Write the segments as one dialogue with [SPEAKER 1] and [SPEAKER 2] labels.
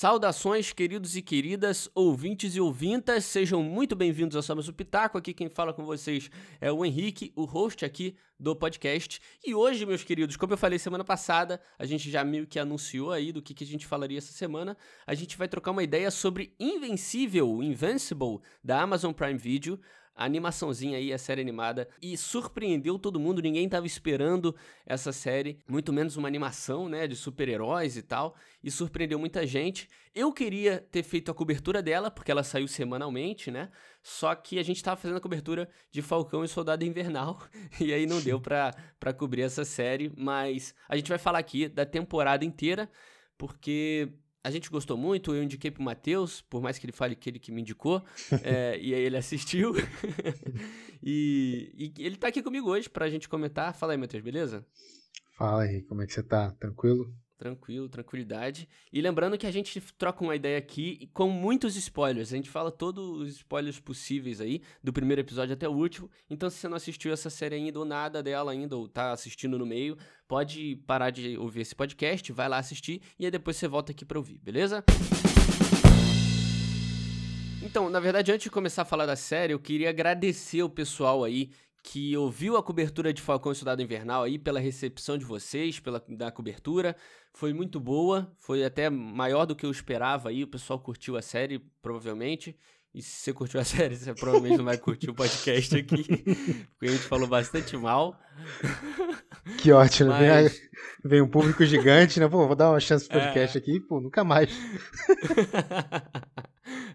[SPEAKER 1] Saudações, queridos e queridas, ouvintes e ouvintas, sejam muito bem-vindos ao Somos o Pitaco. Aqui quem fala com vocês é o Henrique, o host aqui do podcast. E hoje, meus queridos, como eu falei semana passada, a gente já meio que anunciou aí do que, que a gente falaria essa semana. A gente vai trocar uma ideia sobre Invencível, Invincible, da Amazon Prime Video animaçãozinha aí, a série animada, e surpreendeu todo mundo, ninguém estava esperando essa série, muito menos uma animação, né, de super-heróis e tal, e surpreendeu muita gente. Eu queria ter feito a cobertura dela, porque ela saiu semanalmente, né, só que a gente estava fazendo a cobertura de Falcão e Soldado Invernal, e aí não deu pra cobrir essa série, mas a gente vai falar aqui da temporada inteira, porque a gente gostou muito, eu indiquei pro Matheus, por mais que ele fale que ele que me indicou, é, e aí ele assistiu. e, e, ele tá aqui comigo hoje pra gente comentar. Fala aí, Matheus, beleza?
[SPEAKER 2] Fala aí, como é que você tá? Tranquilo?
[SPEAKER 1] Tranquilo, tranquilidade. E lembrando que a gente troca uma ideia aqui com muitos spoilers. A gente fala todos os spoilers possíveis aí, do primeiro episódio até o último. Então, se você não assistiu essa série ainda ou nada dela ainda, ou tá assistindo no meio, pode parar de ouvir esse podcast, vai lá assistir e aí depois você volta aqui pra ouvir, beleza? Então, na verdade, antes de começar a falar da série, eu queria agradecer o pessoal aí que ouviu a cobertura de Falcão e Soldado Invernal aí, pela recepção de vocês, pela da cobertura. Foi muito boa, foi até maior do que eu esperava aí. O pessoal curtiu a série, provavelmente. E se você curtiu a série, você provavelmente não vai curtir o podcast aqui, porque a gente falou bastante mal.
[SPEAKER 2] Que ótimo, Mas... vem, vem um público gigante, né? Pô, vou dar uma chance pro podcast é... aqui, pô, nunca mais.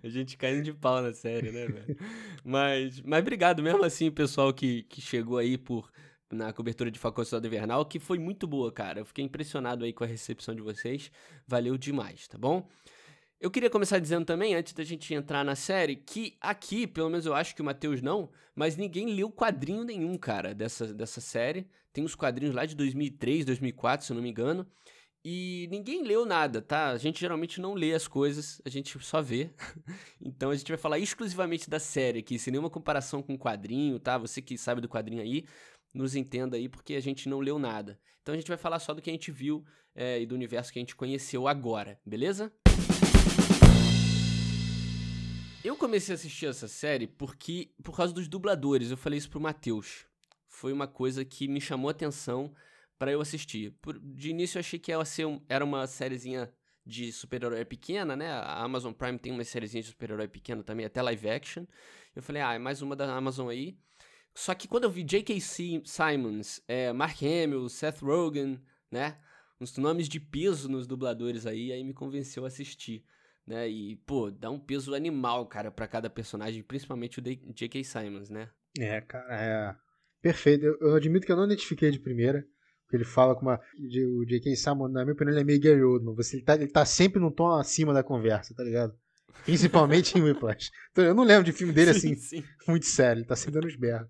[SPEAKER 1] A gente caindo de pau na série, né, velho? Mas, mas obrigado mesmo assim, pessoal que, que chegou aí por na cobertura de Faculdade Invernal, que foi muito boa, cara. Eu fiquei impressionado aí com a recepção de vocês. Valeu demais, tá bom? Eu queria começar dizendo também, antes da gente entrar na série, que aqui, pelo menos eu acho que o Matheus não, mas ninguém leu quadrinho nenhum, cara, dessa, dessa série. Tem uns quadrinhos lá de 2003, 2004, se eu não me engano. E ninguém leu nada, tá? A gente geralmente não lê as coisas, a gente só vê. então a gente vai falar exclusivamente da série aqui, sem nenhuma comparação com o quadrinho, tá? Você que sabe do quadrinho aí, nos entenda aí, porque a gente não leu nada. Então a gente vai falar só do que a gente viu é, e do universo que a gente conheceu agora, beleza? Eu comecei a assistir essa série porque por causa dos dubladores. Eu falei isso pro Matheus. Foi uma coisa que me chamou a atenção para eu assistir. Por, de início eu achei que ela ser um, era uma sériezinha de super-herói pequena, né? A Amazon Prime tem uma sériezinha de super-herói pequena também, até live action. Eu falei, ah, é mais uma da Amazon aí. Só que quando eu vi J.K. Simons, é, Mark Hamill, Seth Rogen, né? Uns nomes de peso nos dubladores aí, aí me convenceu a assistir né? E, pô, dá um peso animal, cara, para cada personagem, principalmente o J.K. Simons, né?
[SPEAKER 2] É, cara, é perfeito. Eu, eu, admito que eu não identifiquei de primeira, ele fala com uma. O J.K. Simons, na minha opinião, ele é meio Gary Oldman. Você, ele, tá, ele tá sempre num tom acima da conversa, tá ligado? Principalmente em Whiplash. Então, eu não lembro de filme dele assim, sim, sim. muito sério, ele tá sempre dando os berros.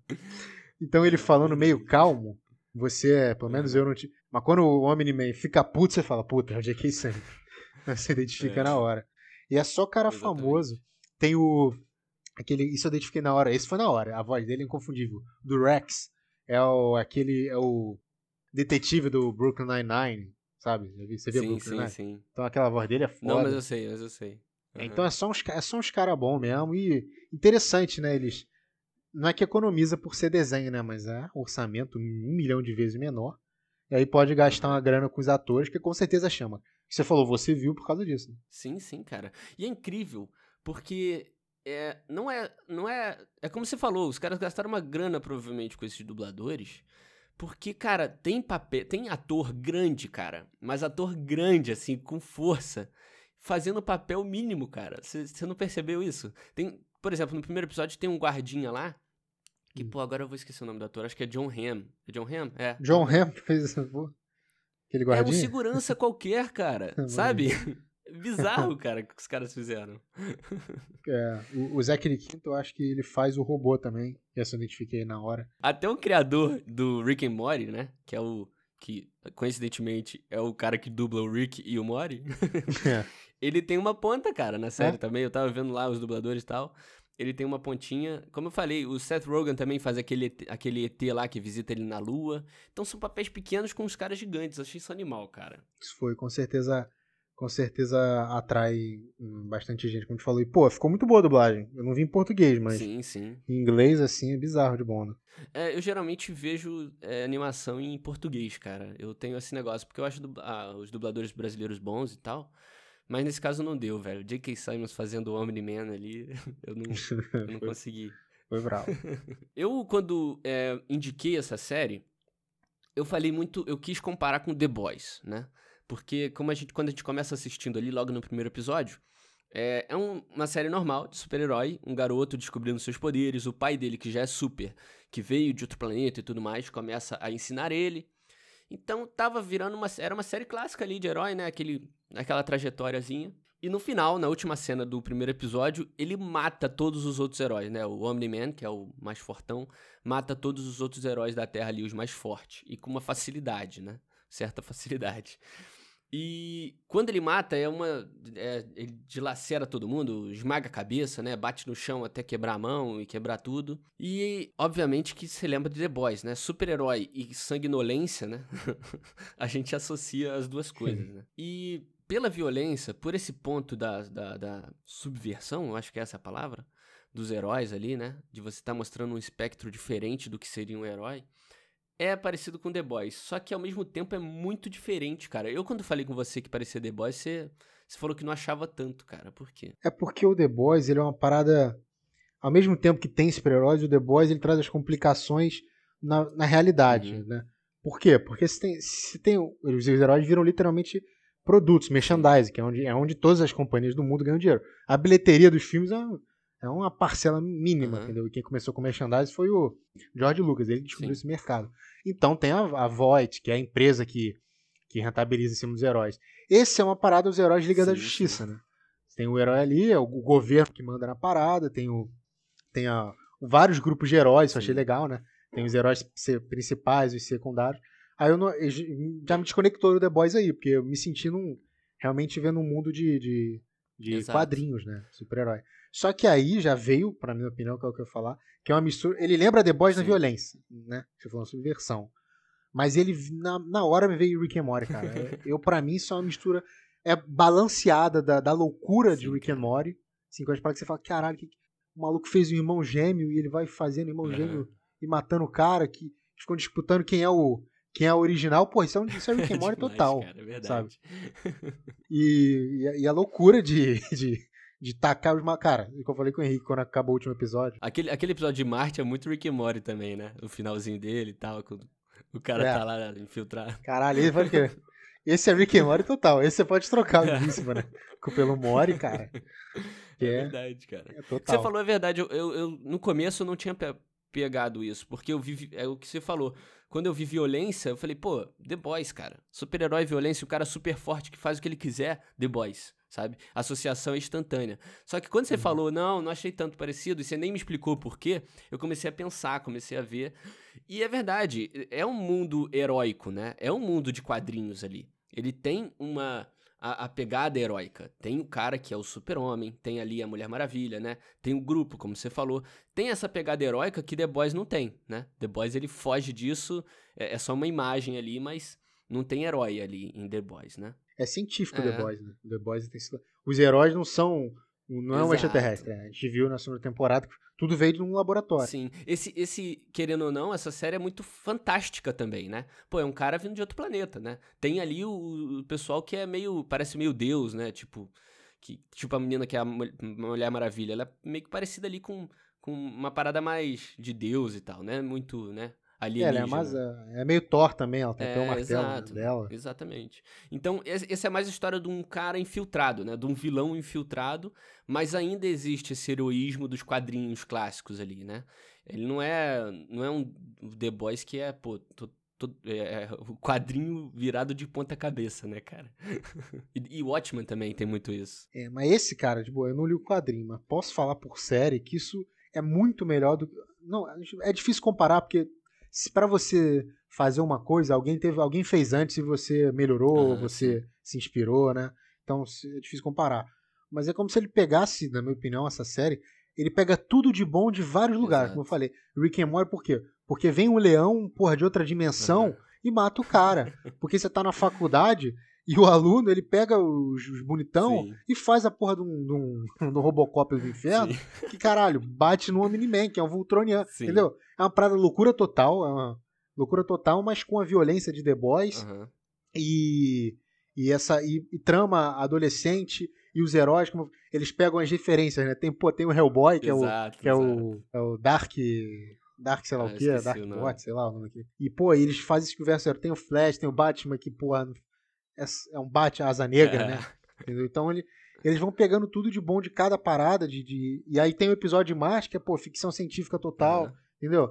[SPEAKER 2] Então, ele falando meio calmo, você, pelo menos eu não te. Mas quando o Omni-Man fica puto, você fala, puta, é o J.K. Simons. Você identifica é. na hora. E é só cara Exatamente. famoso. Tem o. Aquele, isso eu identifiquei na hora. Esse foi na hora. A voz dele é inconfundível. Do Rex. É o. aquele. É o detetive do Brooklyn Nine-Nine. Sabe? Você viu
[SPEAKER 1] sim,
[SPEAKER 2] Brooklyn
[SPEAKER 1] sim, Nine? Sim.
[SPEAKER 2] Então aquela voz dele é foda.
[SPEAKER 1] Não, mas eu sei, mas eu sei.
[SPEAKER 2] Uhum. Então é só uns, é só uns caras bons mesmo. E interessante, né? Eles. Não é que economiza por ser desenho, né? Mas é orçamento um milhão de vezes menor. E aí pode gastar uma grana com os atores, que com certeza chama. Você falou, você viu por causa disso. Né?
[SPEAKER 1] Sim, sim, cara. E é incrível, porque é, não é. Não é. É como você falou, os caras gastaram uma grana, provavelmente, com esses dubladores. Porque, cara, tem papel. Tem ator grande, cara. Mas ator grande, assim, com força. Fazendo papel mínimo, cara. Você não percebeu isso? Tem, por exemplo, no primeiro episódio tem um guardinha lá. Que, hum. pô, agora eu vou esquecer o nome do ator. Acho que é John Hamm. É John Hamm? É.
[SPEAKER 2] John Hamm fez isso.
[SPEAKER 1] Aquele guardinha? É um segurança qualquer, cara. sabe? Bizarro, cara, que os caras fizeram.
[SPEAKER 2] É, o, o Zachary Quinto, eu acho que ele faz o robô também. Essa eu identifiquei na hora.
[SPEAKER 1] Até o criador do Rick and Morty, né? Que é o. Que, coincidentemente, é o cara que dubla o Rick e o Morty. É. ele tem uma ponta, cara, na série é? também. Eu tava vendo lá os dubladores e tal ele tem uma pontinha. Como eu falei, o Seth Rogen também faz aquele, aquele ET lá que visita ele na lua. Então são papéis pequenos com os caras gigantes. Achei isso animal, cara.
[SPEAKER 2] Isso foi com certeza com certeza atrai hum, bastante gente, como tu falou. E, pô, ficou muito boa a dublagem. Eu não vi em português, mas
[SPEAKER 1] Sim, sim.
[SPEAKER 2] em inglês, assim, é bizarro de bom, né?
[SPEAKER 1] É, eu geralmente vejo é, animação em português, cara. Eu tenho esse negócio, porque eu acho ah, os dubladores brasileiros bons e tal. Mas nesse caso não deu, velho. J.K. Simons fazendo o Omni-Man ali, eu não, eu não
[SPEAKER 2] Foi-
[SPEAKER 1] consegui.
[SPEAKER 2] Foi bravo.
[SPEAKER 1] Eu, quando é, indiquei essa série, eu falei muito, eu quis comparar com The Boys, né? Porque como a gente, quando a gente começa assistindo ali, logo no primeiro episódio, é, é um- uma série normal de super-herói, um garoto descobrindo seus poderes, o pai dele, que já é super, que veio de outro planeta e tudo mais, começa a ensinar ele. Então tava virando uma, era uma série clássica ali de herói, né? Aquele, aquela trajetóriazinha. E no final, na última cena do primeiro episódio, ele mata todos os outros heróis, né? O Omni-Man, que é o mais fortão, mata todos os outros heróis da Terra ali, os mais fortes. E com uma facilidade, né? Certa facilidade. E quando ele mata, é uma. é- ele dilacera todo mundo, esmaga a cabeça, né? Bate no chão até quebrar a mão e quebrar tudo. E, obviamente, que se lembra de The Boys, né? Super-herói e sanguinolência, né? a gente associa as duas coisas, né? E pela violência, por esse ponto da, da, da subversão, eu acho que é essa a palavra, dos heróis ali, né? De você estar mostrando um espectro diferente do que seria um herói. É parecido com The Boys, só que ao mesmo tempo é muito diferente, cara. Eu, quando falei com você que parecia The Boys, você, você falou que não achava tanto, cara. Por quê?
[SPEAKER 2] É porque o The Boys, ele é uma parada. Ao mesmo tempo que tem super-heróis, o The Boys ele traz as complicações na, na realidade,
[SPEAKER 1] Uhum.
[SPEAKER 2] né? Por quê? Porque se tem, se tem. Os heróis viram literalmente produtos, merchandising, que é onde, é onde todas as companhias do mundo ganham dinheiro. A bilheteria dos filmes é, uma- é uma parcela mínima,
[SPEAKER 1] Uhum.
[SPEAKER 2] entendeu? E quem começou com merchandising foi o George Lucas, ele descobriu
[SPEAKER 1] Sim.
[SPEAKER 2] esse mercado. Então tem a, a Voight, que é a empresa que, que rentabiliza em cima dos heróis. Esse é uma parada dos heróis Liga da
[SPEAKER 1] Sim,
[SPEAKER 2] Justiça, né? Tem o herói ali, é o, o governo que manda na parada, tem o tem a, vários grupos de heróis, isso eu achei legal, né? Tem os heróis principais, os secundários. Aí eu, não, eu já me desconectou do The Boys aí, porque eu me senti num, realmente vendo um mundo de, de, de quadrinhos, né? Super-herói. Só que aí já veio, pra minha opinião, que é o que eu ia falar, que é uma mistura. Ele lembra The Boys na
[SPEAKER 1] Sim.
[SPEAKER 2] violência, né? Você falou subversão. Mas ele, na, na hora, me veio Rick and Morty, cara. É- eu, pra mim, isso é uma mistura. É balanceada da, da loucura de
[SPEAKER 1] Sim,
[SPEAKER 2] Rick
[SPEAKER 1] cara.
[SPEAKER 2] and Morty. Assim, para que você fala, caralho, que, o maluco fez um irmão gêmeo e ele vai fazendo irmão
[SPEAKER 1] Aham.
[SPEAKER 2] gêmeo e matando o cara, que ficam disputando quem é o quem é o original. Pô, isso é, isso é Rick and Morty total.
[SPEAKER 1] Cara, é verdade.
[SPEAKER 2] E, e, a, e a loucura de, de, de tacar os ma- Cara, o que eu falei com o Henrique quando acabou o último episódio.
[SPEAKER 1] Aquele, aquele episódio de Marte é muito Rick and Morty também, né? O finalzinho dele e tal, quando o cara
[SPEAKER 2] É.
[SPEAKER 1] tá lá infiltrado.
[SPEAKER 2] Caralho, ele vai que Esse é Rick and Morty total. Esse você pode trocar o início, né? Com pelo Mori, cara.
[SPEAKER 1] É
[SPEAKER 2] é,
[SPEAKER 1] verdade, cara.
[SPEAKER 2] é total.
[SPEAKER 1] você falou é verdade. Eu, eu, eu- no começo eu não tinha pe- pegado isso, porque eu vi. É o que você falou. Quando eu vi violência, eu falei, pô, The Boys, cara. Super-herói violência, o cara super forte que faz o que ele quiser, The Boys, sabe? Associação é instantânea. Só que quando você
[SPEAKER 2] Uhum.
[SPEAKER 1] falou, não, não achei tanto parecido, e você nem me explicou por quê, eu comecei a pensar, comecei a ver. E é verdade, é um mundo heróico, né? É um mundo de quadrinhos ali. Ele tem uma. A, a pegada heróica. Tem o cara que é o super-homem, tem ali a Mulher Maravilha, né? Tem o grupo, como você falou. Tem essa pegada heróica que The Boys não tem, né? The Boys ele foge disso, é, é só uma imagem ali, mas não tem herói ali em The Boys, né?
[SPEAKER 2] É científico o
[SPEAKER 1] É.
[SPEAKER 2] The Boys, né? The Boys tem... Os heróis não são. Não é um extraterrestre. né? A gente viu na segunda temporada que tudo veio de um laboratório.
[SPEAKER 1] Sim. Esse, esse, querendo ou não, essa série é muito fantástica também, né? Pô, é um cara vindo de outro planeta, né? Tem ali o, o pessoal que é meio. parece meio Deus, né? Tipo. Que, tipo a menina que é a Mul- Mulher Maravilha. Ela é meio que parecida ali com, com uma parada mais de Deus e tal, né? Muito, né?
[SPEAKER 2] É,
[SPEAKER 1] Alienígena.
[SPEAKER 2] ela é, mais, é meio Thor também, ela tem até o
[SPEAKER 1] É,
[SPEAKER 2] martelo né,
[SPEAKER 1] exato,
[SPEAKER 2] dela.
[SPEAKER 1] Exatamente. Então, esse- essa é mais a história de um cara infiltrado, né? De um vilão infiltrado, mas ainda existe esse heroísmo dos quadrinhos clássicos ali, né? Ele não é, não é um The Boys que é, pô, to- to- é, é o quadrinho virado de ponta cabeça, né, cara? e, e Watchmen também tem muito isso.
[SPEAKER 2] É, mas esse cara, de boa, eu não li o quadrinho, mas posso falar por série que isso é muito melhor do que. Não, é difícil comparar, porque se para você fazer uma coisa, alguém teve, alguém fez antes e você melhorou,
[SPEAKER 1] Aham,
[SPEAKER 2] você se inspirou, né? Então é difícil comparar. Mas é como se ele pegasse, na minha opinião, essa série, ele pega tudo de bom de vários lugares,
[SPEAKER 1] Exato.
[SPEAKER 2] como eu falei. Rick and Morty por quê? Porque vem um leão, porra, de outra dimensão
[SPEAKER 1] Aham.
[SPEAKER 2] e mata o cara. Porque você tá na faculdade E o aluno, ele pega os, os bonitão
[SPEAKER 1] Sim.
[SPEAKER 2] e faz a porra de um, de um, de um Robocop do inferno.
[SPEAKER 1] Sim.
[SPEAKER 2] Que caralho, bate no Omni-Man, que é um Voltroniano.
[SPEAKER 1] Sim.
[SPEAKER 2] Entendeu? É uma parada loucura total. É uma loucura total, mas com a violência de The Boys
[SPEAKER 1] Aham.
[SPEAKER 2] e, e essa e, e trama adolescente e os heróis, como eles pegam as referências, né? Tem, pô, tem o Hellboy, que é o
[SPEAKER 1] Exato,
[SPEAKER 2] que é
[SPEAKER 1] exato.
[SPEAKER 2] o, é o Dark. Dark, sei lá
[SPEAKER 1] Ah,
[SPEAKER 2] o que, Dark. Bot, sei lá o nome aqui. E, pô, eles fazem esse conversa. Tem o Flash, tem o Batman, que, porra, é, é um Bat asa negra,
[SPEAKER 1] É.
[SPEAKER 2] né? Entendeu? Então ele, eles vão pegando tudo de bom de cada parada. De, de- E aí tem o episódio de Mars, que é, pô, ficção científica total.
[SPEAKER 1] Aham.
[SPEAKER 2] Entendeu?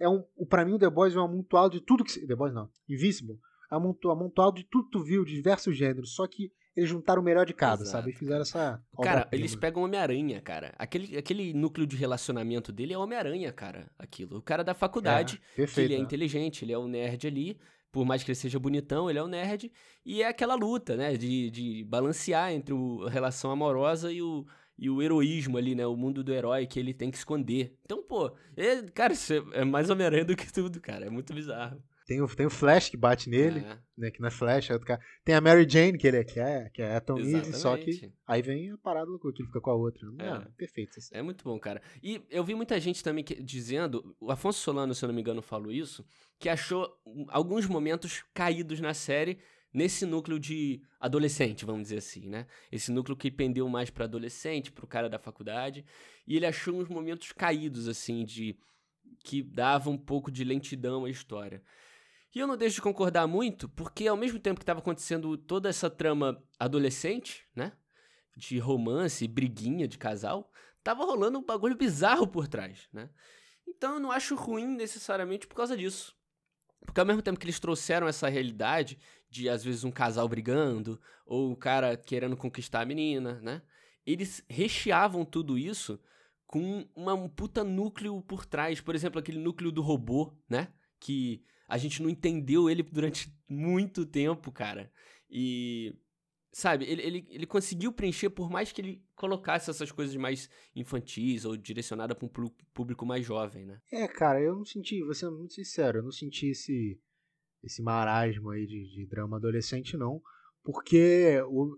[SPEAKER 2] É um, pra mim, o The Boys é um amontoado de tudo que. The Boys não. Invisible. É um amonto- amontoado de tudo que tu viu, de diversos gêneros. Só que eles juntaram o melhor de cada,
[SPEAKER 1] Exato,
[SPEAKER 2] sabe? E fizeram essa.
[SPEAKER 1] Cara, eles pegam Homem-Aranha, cara. Aquele, aquele núcleo de relacionamento dele é Homem-Aranha, cara. Aquilo. O cara da faculdade,
[SPEAKER 2] É,
[SPEAKER 1] que
[SPEAKER 2] perfeito.
[SPEAKER 1] ele é
[SPEAKER 2] né?
[SPEAKER 1] inteligente, ele é o nerd ali. Por mais que ele seja bonitão, ele é o nerd. E é aquela luta, né? De, de balancear entre o- a relação amorosa e o, e o heroísmo ali, né? O mundo do herói que ele tem que esconder. Então, pô, é- cara, isso é, é mais Homem-Aranha do que tudo, cara. É muito bizarro.
[SPEAKER 2] Tem o, tem o Flash que bate nele,
[SPEAKER 1] É,
[SPEAKER 2] né? Que não é Flash, é outro cara. Tem a Mary Jane, que ele é, que é, que é a Tom Eve, só que aí vem a parada loucura, que ele fica com a outra.
[SPEAKER 1] É.
[SPEAKER 2] É, perfeito. Assim.
[SPEAKER 1] É muito bom, cara. E eu vi muita gente também que- dizendo, o Afonso Solano, se eu não me engano, falou isso, que achou alguns momentos caídos na série nesse núcleo de adolescente, vamos dizer assim, né? Esse núcleo que pendeu mais pra adolescente, pro cara da faculdade, e ele achou uns momentos caídos assim de que dava um pouco de lentidão à história. E eu não deixo de concordar muito, porque ao mesmo tempo que estava acontecendo toda essa trama adolescente, né? De romance, briguinha de casal, tava rolando um bagulho bizarro por trás, né? Então eu não acho ruim necessariamente por causa disso. Porque ao mesmo tempo que eles trouxeram essa realidade de às vezes um casal brigando, ou o cara querendo conquistar a menina, né? Eles recheavam tudo isso com uma, um puta núcleo por trás. Por exemplo, aquele núcleo do robô, né? Que a gente não entendeu ele durante muito tempo, cara. E. Sabe, ele, ele, ele conseguiu preencher, por mais que ele colocasse essas coisas mais infantis ou direcionada para um público mais jovem, né?
[SPEAKER 2] É, cara, eu não senti, vou ser muito sincero, eu não senti esse, esse marasmo aí de, de drama adolescente, não. Porque o,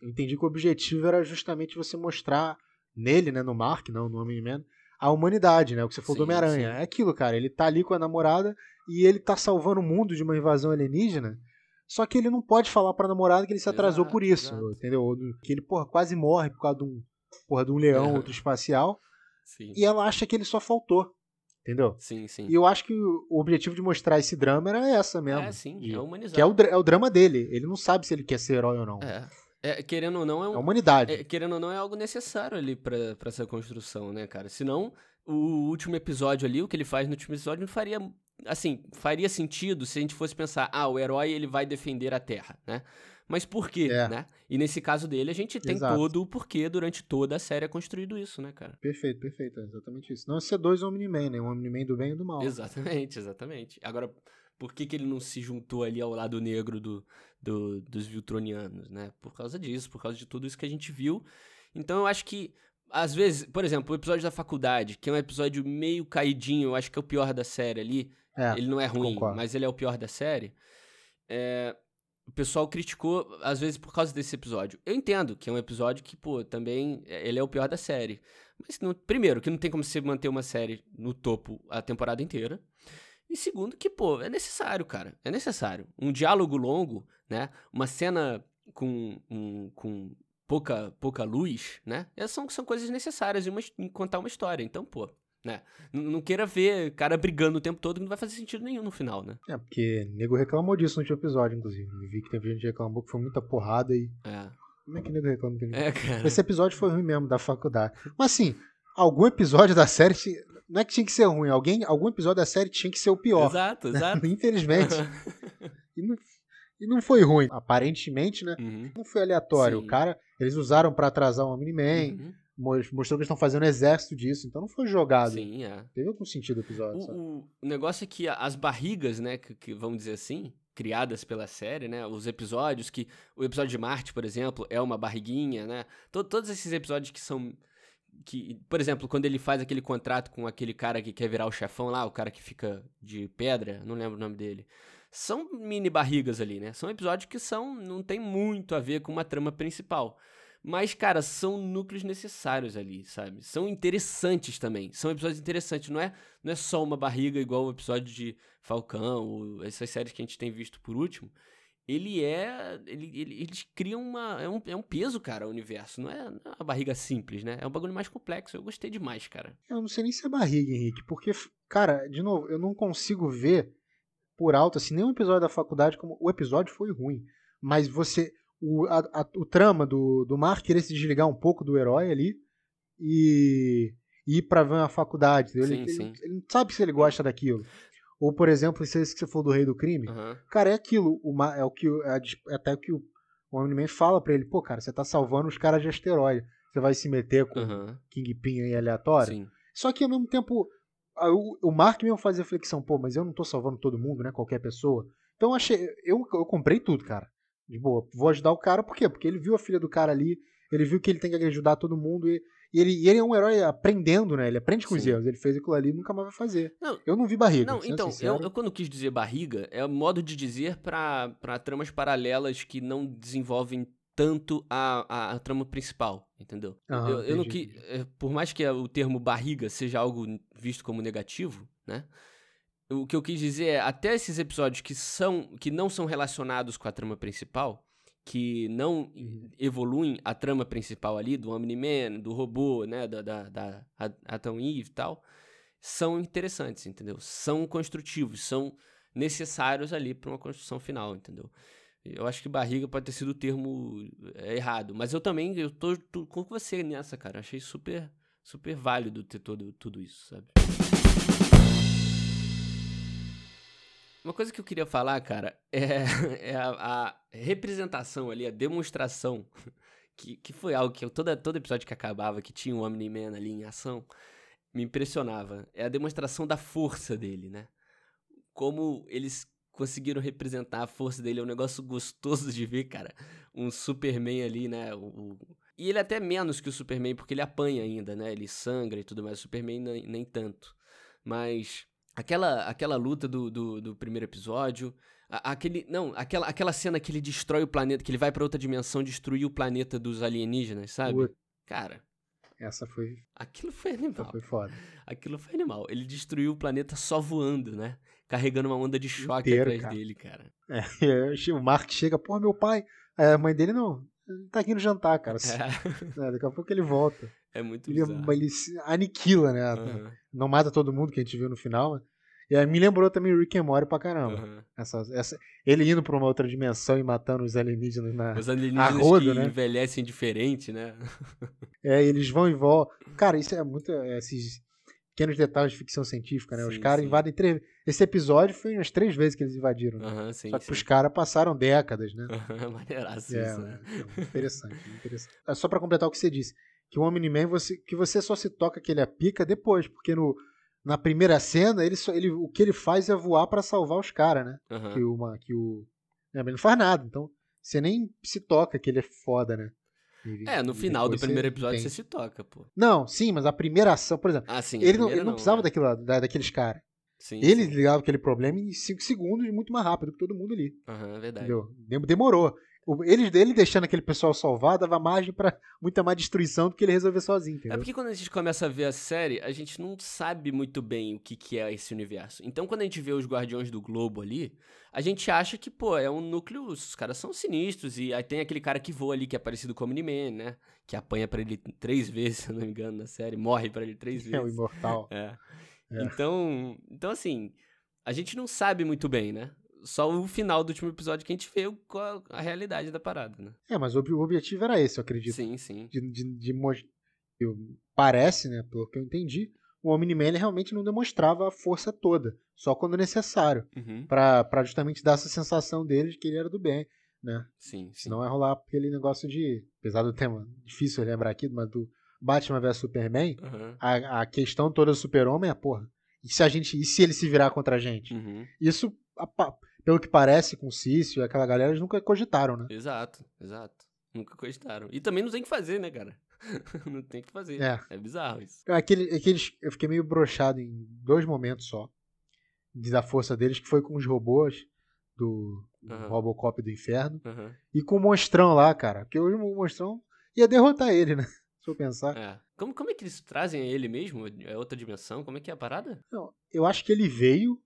[SPEAKER 2] eu entendi que o objetivo era justamente você mostrar nele, né, no Mark, não no Homem-Man, a humanidade, né? O que você falou do
[SPEAKER 1] Sim,
[SPEAKER 2] Homem-Aranha.
[SPEAKER 1] sim.
[SPEAKER 2] É aquilo, cara. Ele tá ali com a namorada e ele tá salvando o mundo de uma invasão alienígena. Só que ele não pode falar pra namorada que ele se atrasou
[SPEAKER 1] Exato,
[SPEAKER 2] por isso,
[SPEAKER 1] exato.
[SPEAKER 2] entendeu? Do- Que ele, porra, quase morre por causa de um, porra, de um leão, outro espacial.
[SPEAKER 1] Sim.
[SPEAKER 2] E ela acha que ele só faltou. Entendeu?
[SPEAKER 1] Sim, sim.
[SPEAKER 2] E eu acho que o objetivo de mostrar esse drama era essa mesmo.
[SPEAKER 1] É, sim,
[SPEAKER 2] de-
[SPEAKER 1] é humanizar.
[SPEAKER 2] que é o, é o drama dele. Ele não sabe se ele quer ser herói ou não. É,
[SPEAKER 1] É. É, querendo ou não, é
[SPEAKER 2] a
[SPEAKER 1] um,
[SPEAKER 2] humanidade.
[SPEAKER 1] É, querendo ou não, é algo necessário ali pra, pra essa construção, né, cara? Senão, o último episódio ali, o que ele faz no último episódio, não faria. Assim, faria sentido se a gente fosse pensar, ah, o herói ele vai defender a Terra, né? Mas por quê,
[SPEAKER 2] É.
[SPEAKER 1] né? E nesse caso dele, a gente tem
[SPEAKER 2] Exato.
[SPEAKER 1] todo o porquê durante toda a série é construído isso, né, cara?
[SPEAKER 2] Perfeito, perfeito. É exatamente isso. Não é ser dois Omni-Man, né? Um Omni-Man do bem e do mal.
[SPEAKER 1] Exatamente, exatamente. Agora, por que, que ele não se juntou ali ao lado negro do, do- dos Viltronianos, né? Por causa disso, por causa de tudo isso que a gente viu. Então eu acho que, às vezes, por exemplo, o episódio da faculdade, que é um episódio meio caidinho, eu acho que é o pior da série ali.
[SPEAKER 2] É,
[SPEAKER 1] ele não é ruim,
[SPEAKER 2] concordo.
[SPEAKER 1] mas ele é o pior da série. É, o pessoal criticou, às vezes, por causa desse episódio. Eu entendo que é um episódio que, pô, também é- ele é o pior da série. Mas, não- primeiro, que não tem como você manter uma série no topo a temporada inteira. E segundo, que, pô, é necessário, cara. É necessário. Um diálogo longo, né? Uma cena com, um- com pouca, pouca luz, né? Essas são, são coisas necessárias em, uma, em contar uma história. Então, pô, né? N- Não queira ver cara brigando o tempo todo que não vai fazer sentido nenhum no final, né?
[SPEAKER 2] É, porque nego reclamou disso no último episódio, inclusive. Eu vi que teve gente que reclamou que foi muita porrada e.
[SPEAKER 1] É,
[SPEAKER 2] Como é que nego reclama? Que...
[SPEAKER 1] é cara.
[SPEAKER 2] Esse episódio foi ruim mesmo, da faculdade. Mas assim, algum episódio da série. Não é que tinha que ser ruim, alguém, algum episódio da série tinha que ser o pior.
[SPEAKER 1] Exato, exato.
[SPEAKER 2] Infelizmente. E não, e não foi ruim. Aparentemente, né?
[SPEAKER 1] Uhum.
[SPEAKER 2] Não foi aleatório.
[SPEAKER 1] Sim.
[SPEAKER 2] O cara, eles usaram pra atrasar o Omni-Man,
[SPEAKER 1] Uhum.
[SPEAKER 2] mos- mostrou que eles estão fazendo um exército disso, então não foi jogado.
[SPEAKER 1] Sim, é.
[SPEAKER 2] Teve algum sentido o episódio.
[SPEAKER 1] O, o- negócio é que as barrigas, né, que, que vamos dizer assim, criadas pela série, né, os episódios que o episódio de Marte, por exemplo, é uma barriguinha, né? To- todos esses episódios que são que, por exemplo, quando ele faz aquele contrato com aquele cara que quer virar o chefão lá, o cara que fica de pedra, não lembro o nome dele. são mini barrigas ali, né? São episódios que são não tem muito a ver com uma trama principal. Mas, cara, são núcleos necessários ali, sabe? São interessantes também. São episódios interessantes. Não é, não é só uma barriga igual o episódio de Falcão, ou essas séries que a gente tem visto por último. Ele é. Ele, ele, eles criam uma. É um, é um peso, cara, o universo. Não é, não é uma barriga simples, né? É um bagulho mais complexo. Eu gostei demais, cara.
[SPEAKER 2] Eu não sei nem se é barriga, Henrique, porque, cara, de novo, eu não consigo ver por alto, assim, nenhum episódio da faculdade como. O episódio foi ruim. Mas você o, a, a, o trama do, do Mark querer se desligar um pouco do herói ali e, e ir pra ver uma faculdade. Sim, ele, sim. Ele, ele, não sabe se ele gosta daquilo. Ou, por exemplo, esse que você falou do Rei do Crime. Uhum. Cara, é aquilo. O, é o que é até o que o, Omni-Man fala pra ele. Pô, cara, você tá salvando os caras de asteroide. Você vai se meter com uhum. Kingpin aí aleatório. Sim. Só que ao mesmo tempo, o, o Mark mesmo fazia flexão. Pô, mas eu não tô salvando todo mundo, né? Qualquer pessoa. Então achei. Eu, eu comprei tudo, cara. De boa, vou ajudar o cara, por quê? Porque ele viu a filha do cara ali, ele viu que ele tem que ajudar todo mundo e, e ele, e ele é um herói aprendendo, né? Ele aprende com Sim. os erros. Ele fez aquilo ali e nunca mais vai fazer. Não, eu não vi barriga.
[SPEAKER 1] Não, então, eu, eu, quando quis dizer barriga, é um modo de dizer para tramas paralelas que não desenvolvem tanto a, a, a trama principal, entendeu? Eu, eu não que, é, por mais que o termo barriga seja algo visto como negativo, né? o que eu quis dizer é, até esses episódios que são que não são relacionados com a trama principal, que não uhum. evoluem a trama principal ali, do Omni-Man, do robô, né, da, da, da Atom Eve e tal, são interessantes, entendeu? São construtivos, são necessários ali para uma construção final, entendeu? Eu acho que barriga pode ter sido o termo é, errado, mas eu também eu tô, tô com você nessa, cara. Achei super super válido ter todo tudo isso, sabe? Uma coisa que eu queria falar, cara, é, é a, a, representação ali, a demonstração, que, que foi algo que eu, todo episódio que acabava, que tinha o Omni-Man ali em ação, me impressionava. É a demonstração da força dele, né? Como eles conseguiram representar a força dele, é um negócio gostoso de ver, cara. Um Superman ali, né? O, o... E ele é até menos que o Superman, porque ele apanha ainda, né? Ele sangra e tudo mais. O Superman nem, nem tanto. Mas Aquela, aquela luta do, do, do primeiro episódio. A, aquele. Não, aquela, aquela cena que ele destrói o planeta, que ele vai para outra dimensão destruir o planeta dos alienígenas, sabe? Cara.
[SPEAKER 2] Essa foi.
[SPEAKER 1] Aquilo foi animal.
[SPEAKER 2] Essa foi foda.
[SPEAKER 1] Aquilo foi animal. Ele destruiu o planeta só voando, né? Carregando uma onda de choque Inteiro, atrás cara. dele, cara.
[SPEAKER 2] É, o Mark chega, pô, meu pai. A mãe dele não. Ele tá aqui no jantar, cara. É. É, daqui a pouco ele volta.
[SPEAKER 1] É muito
[SPEAKER 2] ele,
[SPEAKER 1] bizarro.
[SPEAKER 2] ele aniquila, né? Uhum. Não mata todo mundo que a gente viu no final. Né? E aí me lembrou também o Rick and Morty pra caramba. Uhum. Essa, essa, ele indo pra uma outra dimensão e matando os alienígenas na
[SPEAKER 1] Os alienígenas rodo, que né? envelhecem diferente, né?
[SPEAKER 2] é, eles vão e voltam. Cara, isso é muito... É, esses pequenos detalhes de ficção científica, né? Sim, os caras invadem três... Esse episódio foi umas três vezes que eles invadiram.
[SPEAKER 1] Uhum, sim,
[SPEAKER 2] Só que sim. os caras passaram décadas, né?
[SPEAKER 1] Uhum, maneiraço é, isso, né?
[SPEAKER 2] É, interessante, interessante. É só pra completar o que você disse que o Omni-Man você, que você só se toca que ele é pica depois, porque no, na primeira cena ele, só, ele o que ele faz é voar para salvar os caras, né? Uhum. Que, uma, que o é, ele não faz nada, então você nem se toca que ele é foda, né?
[SPEAKER 1] E, é, no final do primeiro episódio você se toca, pô.
[SPEAKER 2] Não, sim, mas a primeira ação, por exemplo,
[SPEAKER 1] ah, sim,
[SPEAKER 2] ele, não, ele não, precisava é. daquilo, da, daqueles caras. Sim, ele sim. ligava aquele problema em 5 segundos, muito mais rápido que todo mundo ali.
[SPEAKER 1] Aham, uhum, é verdade.
[SPEAKER 2] Entendeu? Demorou ele, ele deixando aquele pessoal salvar dava margem para muita mais destruição do que ele resolver sozinho, é entendeu?
[SPEAKER 1] É porque quando a gente começa a ver a série, a gente não sabe muito bem o que, que é esse universo. Então quando a gente vê os Guardiões do Globo ali, a gente acha que, pô, é um núcleo, os caras são sinistros, e aí tem aquele cara que voa ali, que é parecido com o Omni-Man, né? Que apanha para ele três vezes, se eu não me engano, na série, morre para ele três vezes.
[SPEAKER 2] É o imortal.
[SPEAKER 1] É. é. Então, então, assim, a gente não sabe muito bem, né? Só o final do último episódio que a gente vê a, a realidade da parada, né?
[SPEAKER 2] É, mas o, objetivo era esse, eu acredito.
[SPEAKER 1] Sim, sim.
[SPEAKER 2] De, de, de eu, parece, né, pelo que eu entendi, o Omni-Man realmente não demonstrava a força toda, só quando necessário, uhum. para justamente dar essa sensação dele de que ele era do bem, né?
[SPEAKER 1] Sim, sim.
[SPEAKER 2] Senão é rolar aquele negócio de, apesar do tema difícil lembrar aqui, mas do Batman vs Superman, uhum. a, a questão toda do super-homem é, porra, e se a gente, e se ele se virar contra a gente? Uhum. Isso a, pelo que parece, com o Cício e aquela galera, eles nunca cogitaram, né?
[SPEAKER 1] Exato, exato. Nunca cogitaram. E também não tem que fazer, né, cara? não tem que fazer. É, é bizarro isso.
[SPEAKER 2] Aquele, aqueles, eu fiquei meio brochado em dois momentos só. Da força deles, que foi com os robôs do, do
[SPEAKER 1] Aham.
[SPEAKER 2] Robocop do inferno.
[SPEAKER 1] Aham.
[SPEAKER 2] E com o monstrão lá, cara. Porque hoje o monstrão ia derrotar ele, né? Se eu pensar.
[SPEAKER 1] É. Como, como é que eles trazem ele mesmo? É outra dimensão? Como é que é a parada?
[SPEAKER 2] Não, eu acho que ele veio,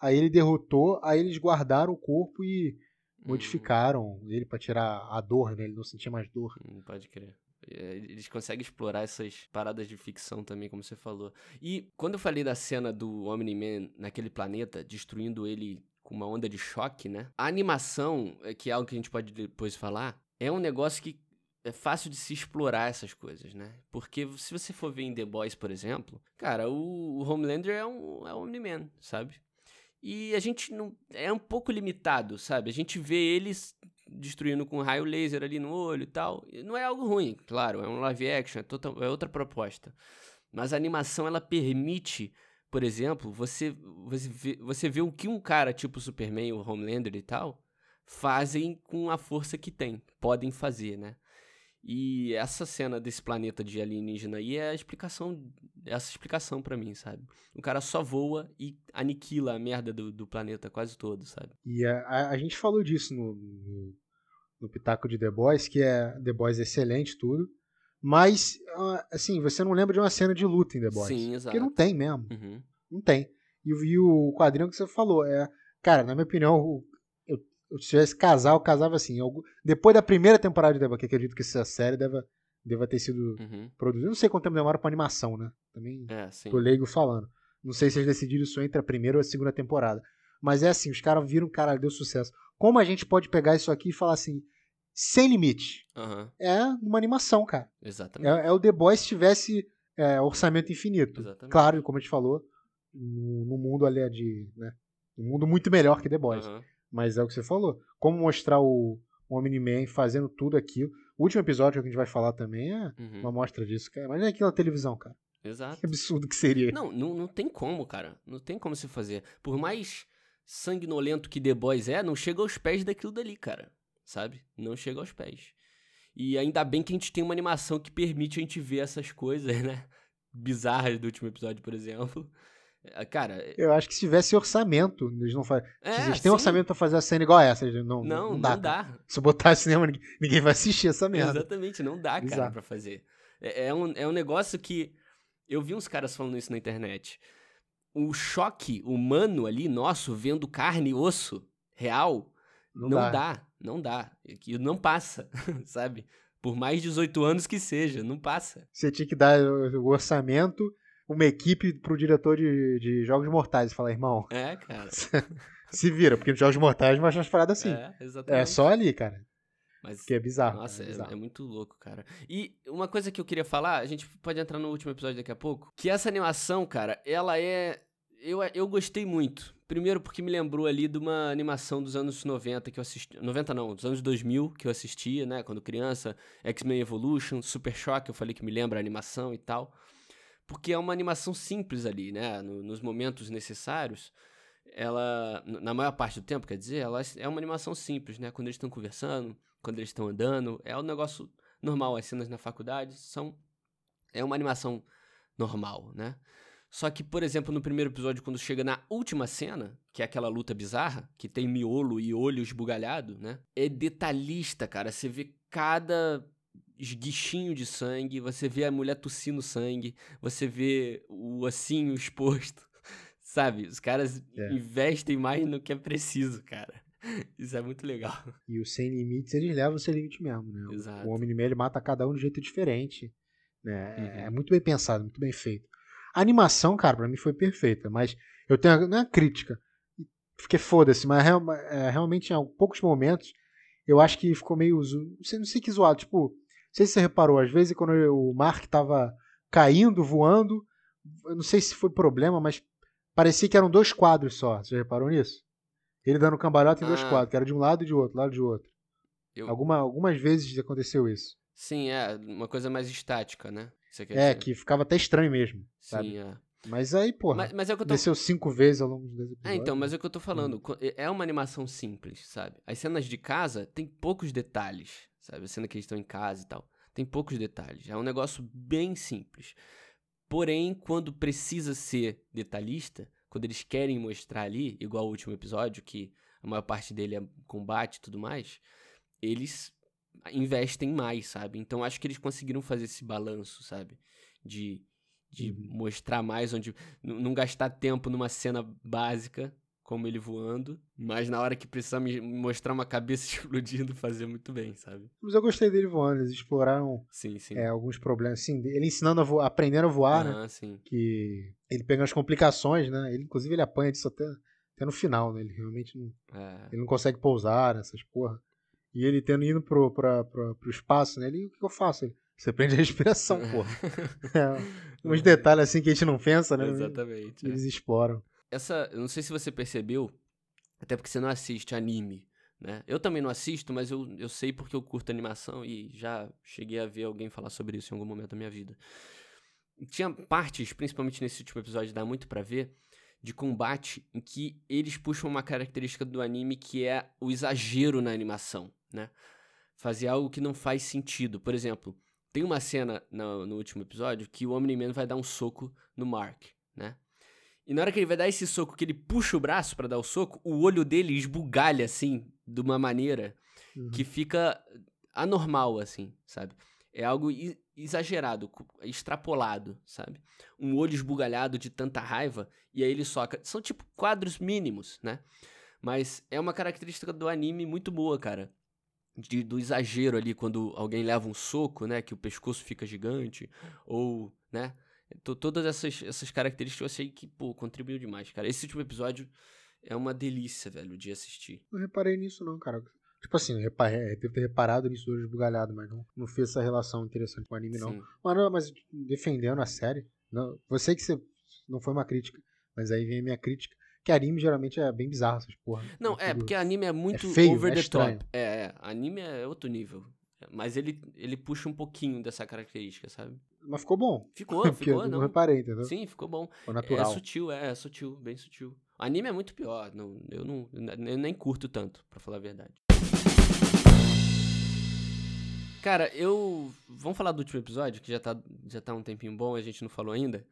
[SPEAKER 2] aí ele derrotou, aí eles guardaram o corpo e modificaram ele pra tirar a dor, né? Ele não sentia mais dor.
[SPEAKER 1] Hum, pode crer. É, Eles conseguem explorar essas paradas de ficção também, como você falou. E quando eu falei da cena do Omni-Man naquele planeta, destruindo ele com uma onda de choque, né? A animação, é, que é algo que a gente pode depois falar, é um negócio que é fácil de se explorar essas coisas, né? Porque se você for ver em The Boys, por exemplo, cara, o, o Homelander é um, é um Omni-Man, sabe? E a gente não. É um pouco limitado, sabe? A gente vê eles destruindo com raio laser ali no olho e tal. E não é algo ruim, claro, é um live action, é, total, é outra proposta. Mas a animação ela permite, por exemplo, você, você, vê, você vê o que um cara tipo Superman, o Homelander e tal, fazem com a força que tem, podem fazer, né? E essa cena desse planeta de alienígena aí é a explicação, essa explicação pra mim, sabe? O cara só voa e aniquila a merda do, do planeta quase todo, sabe?
[SPEAKER 2] E a, a, gente falou disso no, no, no Pitaco de The Boys, que é The Boys é excelente tudo. Mas, ah, assim, você não lembra de uma cena de luta em The Boys.
[SPEAKER 1] Sim, exato.
[SPEAKER 2] Porque não tem mesmo.
[SPEAKER 1] Uhum.
[SPEAKER 2] Não tem. E, o- e o quadrinho que você falou, é. Cara, na minha opinião, o- se tivesse casar, eu casava assim. algum- depois da primeira temporada de The Boys, que eu acredito que essa série deva, deva ter sido
[SPEAKER 1] Uhum.
[SPEAKER 2] produzida. Não sei quanto tempo demora pra animação, né? Também
[SPEAKER 1] É, sim.
[SPEAKER 2] tô leigo falando. Não sei se eles decidiram isso entre a primeira ou a segunda temporada. Mas é assim, os caras viram, cara, deu sucesso. Como a gente pode pegar isso aqui e falar assim, sem limite?
[SPEAKER 1] Aham,
[SPEAKER 2] É uma animação, cara.
[SPEAKER 1] Exatamente.
[SPEAKER 2] É, é o The Boys se tivesse é, orçamento infinito.
[SPEAKER 1] Exatamente.
[SPEAKER 2] Claro, como a gente falou, no, no mundo ali é de. Né, um mundo muito melhor que The Boys.
[SPEAKER 1] Aham.
[SPEAKER 2] Mas é o que você falou. Como mostrar o, Omni-Man fazendo tudo aquilo. O último episódio que a gente vai falar também é
[SPEAKER 1] Uhum.
[SPEAKER 2] uma mostra disso, cara. Imagina aquilo na televisão, cara.
[SPEAKER 1] Exato.
[SPEAKER 2] Que absurdo que seria.
[SPEAKER 1] Não, não, não tem como, cara. Não tem como se fazer. Por mais sanguinolento que The Boys é, não chega aos pés daquilo dali, cara. Sabe? Não chega aos pés. E ainda bem que a gente tem uma animação que permite a gente ver essas coisas, né? Bizarras do último episódio, por exemplo. É, Cara,
[SPEAKER 2] Eu acho que se tivesse orçamento, eles não fazem.
[SPEAKER 1] é.
[SPEAKER 2] eles têm orçamento pra fazer a cena igual essa, não,
[SPEAKER 1] Não,
[SPEAKER 2] não, dá.
[SPEAKER 1] não dá.
[SPEAKER 2] Se eu botar cinema, ninguém, vai assistir essa merda.
[SPEAKER 1] Exatamente, não dá, cara,
[SPEAKER 2] Bizarro.
[SPEAKER 1] pra fazer. É, é um, é um negócio que. Eu vi uns caras falando isso na internet. O choque humano ali, nosso, vendo carne e osso real,
[SPEAKER 2] Não,
[SPEAKER 1] não,
[SPEAKER 2] dá.
[SPEAKER 1] dá. não dá. É que não passa, sabe? Por mais 18 anos que seja, não passa.
[SPEAKER 2] Você tinha que dar o orçamento, uma equipe pro diretor de, de Jogos Mortais e falar, irmão,
[SPEAKER 1] É, cara.
[SPEAKER 2] se vira, porque nos Jogos Mortais vai achar as paradas assim.
[SPEAKER 1] É,
[SPEAKER 2] É,
[SPEAKER 1] exatamente.
[SPEAKER 2] só ali, cara.
[SPEAKER 1] Mas,
[SPEAKER 2] Que é bizarro.
[SPEAKER 1] Nossa, é,
[SPEAKER 2] é bizarro.
[SPEAKER 1] é muito louco, cara. E uma coisa que eu queria falar, a gente pode entrar no último episódio daqui a pouco, que essa animação, cara, ela é. Eu, eu gostei muito. Primeiro porque me lembrou ali de uma animação dos anos 90 que eu assisti. 90 não, dos anos 2000 que eu assistia, né? Quando criança. X-Men Evolution, Super Shock, eu falei que me lembra a animação e tal. Porque é uma animação simples ali, né? no- nos momentos necessários. Ela, na maior parte do tempo, quer dizer, ela é uma animação simples, né? Quando eles estão conversando, quando eles estão andando, é um negócio normal. As cenas na faculdade são. É uma animação normal, né? Só que, por exemplo, no primeiro episódio, quando chega na última cena, que é aquela luta bizarra, que tem miolo e olho esbugalhado, né? É detalhista, cara. Você vê cada esguichinho de sangue, você vê a mulher tossindo sangue, você vê o ossinho exposto, sabe? Os caras
[SPEAKER 2] É.
[SPEAKER 1] investem mais no que é preciso, cara. Isso é muito legal.
[SPEAKER 2] E os sem limites, eles levam o sem limite mesmo, né? O-
[SPEAKER 1] Exato.
[SPEAKER 2] O Omni-Man, ele mata cada um de um jeito diferente. Né? É-
[SPEAKER 1] Uhum.
[SPEAKER 2] É muito bem pensado, muito bem feito. A animação, cara, pra mim foi perfeita, mas eu tenho não é uma crítica, porque foda-se, mas é, realmente em poucos momentos eu acho que ficou meio, não sei, não sei que zoado, tipo, sei se você reparou, às vezes quando o Mark tava caindo, voando, eu não sei se foi problema, mas parecia que eram dois quadros só, você reparou nisso? Ele dando cambalhota em dois
[SPEAKER 1] Ah.
[SPEAKER 2] quadros, que era de um lado e de outro, lado de outro.
[SPEAKER 1] Eu-
[SPEAKER 2] Alguma, algumas vezes aconteceu isso.
[SPEAKER 1] Sim, é uma coisa mais estática, né?
[SPEAKER 2] É,
[SPEAKER 1] dizer?
[SPEAKER 2] que ficava até estranho mesmo, sabe?
[SPEAKER 1] Sim, é.
[SPEAKER 2] Mas aí, porra,
[SPEAKER 1] Mas, mas é tô
[SPEAKER 2] desceu cinco vezes ao longo dos dois
[SPEAKER 1] É,
[SPEAKER 2] episódios.
[SPEAKER 1] então, mas é o que eu tô falando. Co- é- É uma animação simples, sabe? As cenas de casa tem poucos detalhes, sabe? A cena que eles estão em casa e tal. Tem poucos detalhes. É um negócio bem simples. Porém, quando precisa ser detalhista, quando eles querem mostrar ali, igual o último episódio, que a maior parte dele é combate e tudo mais, eles investem mais, sabe? Então acho que eles conseguiram fazer esse balanço, sabe? De, de
[SPEAKER 2] Uhum.
[SPEAKER 1] mostrar mais onde. Não gastar tempo numa cena básica, como ele voando, mas na hora que precisar me mostrar uma cabeça explodindo, fazer muito bem, sabe?
[SPEAKER 2] Mas eu gostei dele voando, eles exploraram
[SPEAKER 1] Sim, sim.
[SPEAKER 2] é, alguns problemas, assim, ele ensinando a voar, aprendendo a voar, né?
[SPEAKER 1] Aham, sim.
[SPEAKER 2] Que ele pegando as complicações, né? Ele, inclusive, ele apanha disso até, até no final, né? Ele realmente não,
[SPEAKER 1] É,
[SPEAKER 2] ele não consegue pousar nessas porra. E ele tendo indo pro, pra, pra, pro espaço, né? Ele, o que eu faço? Ele, você prende a respiração, porra. É, uns detalhes assim que a gente não pensa, né?
[SPEAKER 1] Exatamente. é.
[SPEAKER 2] Eles exploram.
[SPEAKER 1] Essa, eu não sei se você percebeu, até porque você não assiste anime, né? Eu também não assisto, mas eu, eu sei porque eu curto animação e já cheguei a ver alguém falar sobre isso em algum momento da minha vida. Tinha partes, principalmente nesse último episódio, dá muito pra ver, de combate em que eles puxam uma característica do anime que é o exagero na animação, né? Fazer algo que não faz sentido. Por exemplo, tem uma cena no, no último episódio que o Omni-Man vai dar um soco no Mark, né? E na hora que ele vai dar esse soco, que ele puxa o braço pra dar o soco, o olho dele esbugalha, assim, de uma maneira
[SPEAKER 2] Uhum.
[SPEAKER 1] que fica anormal, assim, sabe? É algo exagerado, extrapolado, sabe? Um olho esbugalhado de tanta raiva, e aí ele soca. São tipo quadros mínimos, né? Mas é uma característica do anime muito boa, cara. De- do exagero ali, quando alguém leva um soco, né? Que o pescoço fica gigante, ou, né? To- Todas essas, essas características eu achei que, pô, contribuiu demais, cara. Esse último episódio é uma delícia, velho, de assistir.
[SPEAKER 2] Não reparei nisso, não, cara. Tipo assim, eu reparei, devo ter reparado nisso hoje bugalhado, mas não, não fez essa relação interessante com o anime, não.
[SPEAKER 1] Sim.
[SPEAKER 2] Mas, não, mas defendendo a série, não, você que você não foi uma crítica, mas aí vem a minha crítica, que anime geralmente é bem bizarro essas porra.
[SPEAKER 1] Não, é,
[SPEAKER 2] tudo-
[SPEAKER 1] porque anime é muito
[SPEAKER 2] feio,
[SPEAKER 1] over
[SPEAKER 2] é
[SPEAKER 1] the
[SPEAKER 2] estranho.
[SPEAKER 1] top. É, é, anime é outro nível. Mas ele, ele puxa um pouquinho dessa característica, sabe?
[SPEAKER 2] Mas ficou bom.
[SPEAKER 1] Ficou, ficou,
[SPEAKER 2] eu não
[SPEAKER 1] não.
[SPEAKER 2] reparei, entendeu?
[SPEAKER 1] Sim, ficou bom.
[SPEAKER 2] Ficou
[SPEAKER 1] É
[SPEAKER 2] natural.
[SPEAKER 1] sutil, é, é sutil, bem sutil. Anime é muito pior, não, eu não, eu nem curto tanto, pra falar a verdade. Cara, eu. Vamos falar do último episódio, que já tá, já tá um tempinho bom, a gente não falou ainda.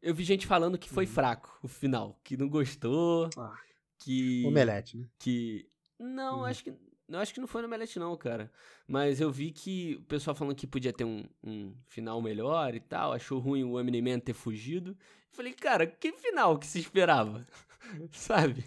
[SPEAKER 1] Eu vi gente falando que foi
[SPEAKER 2] Uhum.
[SPEAKER 1] fraco o final, que não gostou,
[SPEAKER 2] Ah,
[SPEAKER 1] que.
[SPEAKER 2] Omelete, né?
[SPEAKER 1] que. Não,
[SPEAKER 2] Uhum.
[SPEAKER 1] acho que. Eu acho que não foi no Omelete, não, cara. Mas eu vi que o pessoal falando que podia ter um, um final melhor e tal. Achou ruim o Eminem ter fugido. Falei, cara, que final que se esperava? Sabe?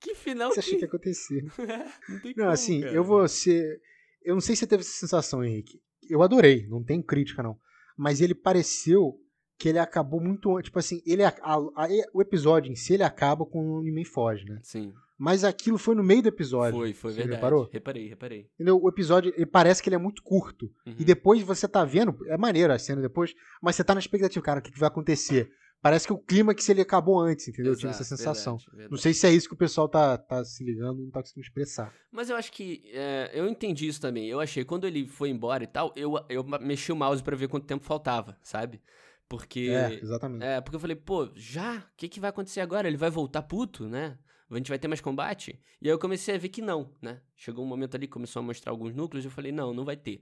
[SPEAKER 1] Que final
[SPEAKER 2] Você
[SPEAKER 1] que.
[SPEAKER 2] achou que ia acontecer?
[SPEAKER 1] Não, tem
[SPEAKER 2] Não,
[SPEAKER 1] como,
[SPEAKER 2] assim,
[SPEAKER 1] cara.
[SPEAKER 2] eu vou ser. Eu não sei se você teve essa sensação, Henrique. Eu adorei, não tem crítica, não. Mas ele pareceu que ele acabou muito. Tipo assim, ele, a- a- a- o episódio em si ele acaba com o Omni-Man foge, né?
[SPEAKER 1] Sim,
[SPEAKER 2] Mas aquilo foi no meio do episódio.
[SPEAKER 1] foi, foi
[SPEAKER 2] Você
[SPEAKER 1] verdade.
[SPEAKER 2] reparou?
[SPEAKER 1] Reparei, reparei.
[SPEAKER 2] Entendeu? O episódio, ele parece que ele é muito curto.
[SPEAKER 1] Uhum.
[SPEAKER 2] E depois você tá vendo, é maneiro a cena depois, mas você tá na expectativa, cara, o que, que vai acontecer? Parece que o clímax ele acabou antes, entendeu? eu tive essa
[SPEAKER 1] Exato,
[SPEAKER 2] sensação.
[SPEAKER 1] verdade, verdade.
[SPEAKER 2] Não sei se é isso que o pessoal tá, tá se ligando não tá conseguindo expressar.
[SPEAKER 1] Mas eu acho que. é, eu entendi isso também. Eu achei, quando ele foi embora e tal, eu, eu mexi o mouse pra ver quanto tempo faltava, sabe? Porque.
[SPEAKER 2] É, exatamente.
[SPEAKER 1] É, porque eu falei, pô, já? O que, que vai acontecer agora? Ele vai voltar puto, né? A gente vai ter mais combate? E aí eu comecei a ver que não, né? Chegou um momento ali começou a mostrar alguns núcleos e eu falei, não, não vai ter.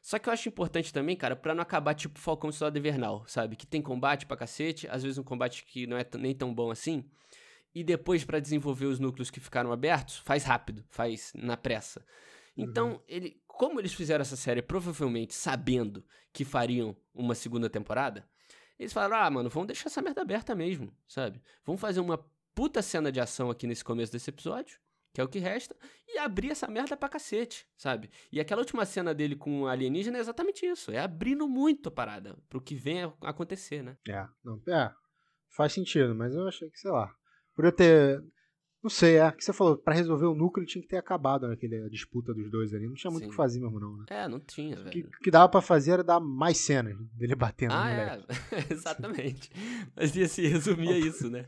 [SPEAKER 1] Só que eu acho importante também, cara, pra não acabar tipo Falcão Soldado Invernal, sabe? Que tem combate pra cacete, às vezes um combate que não é nem tão bom assim. E depois, pra desenvolver os núcleos que ficaram abertos, faz rápido, faz na pressa. Então, ele, como eles fizeram essa série provavelmente sabendo que fariam uma segunda temporada, eles falaram: ah, mano, vamos deixar essa merda aberta mesmo, sabe? Vamos fazer uma puta cena de ação aqui nesse começo desse episódio, que é o que resta, e abrir essa merda pra cacete, sabe? E aquela última cena dele com o alienígena é exatamente isso: é abrindo muito a parada pro que vem acontecer, né?
[SPEAKER 2] É, não, é, faz sentido, mas eu achei que, sei lá, por eu ter. Não sei, é que você falou, pra resolver o núcleo tinha que ter acabado naquele disputa dos dois ali. Não tinha muito o que fazer mesmo, não, né?
[SPEAKER 1] É, não tinha,
[SPEAKER 2] O que,
[SPEAKER 1] velho.
[SPEAKER 2] o que dava pra fazer era dar mais cenas dele batendo no
[SPEAKER 1] Ah,
[SPEAKER 2] moleque.
[SPEAKER 1] é, exatamente. Mas ia se resumir a isso, né?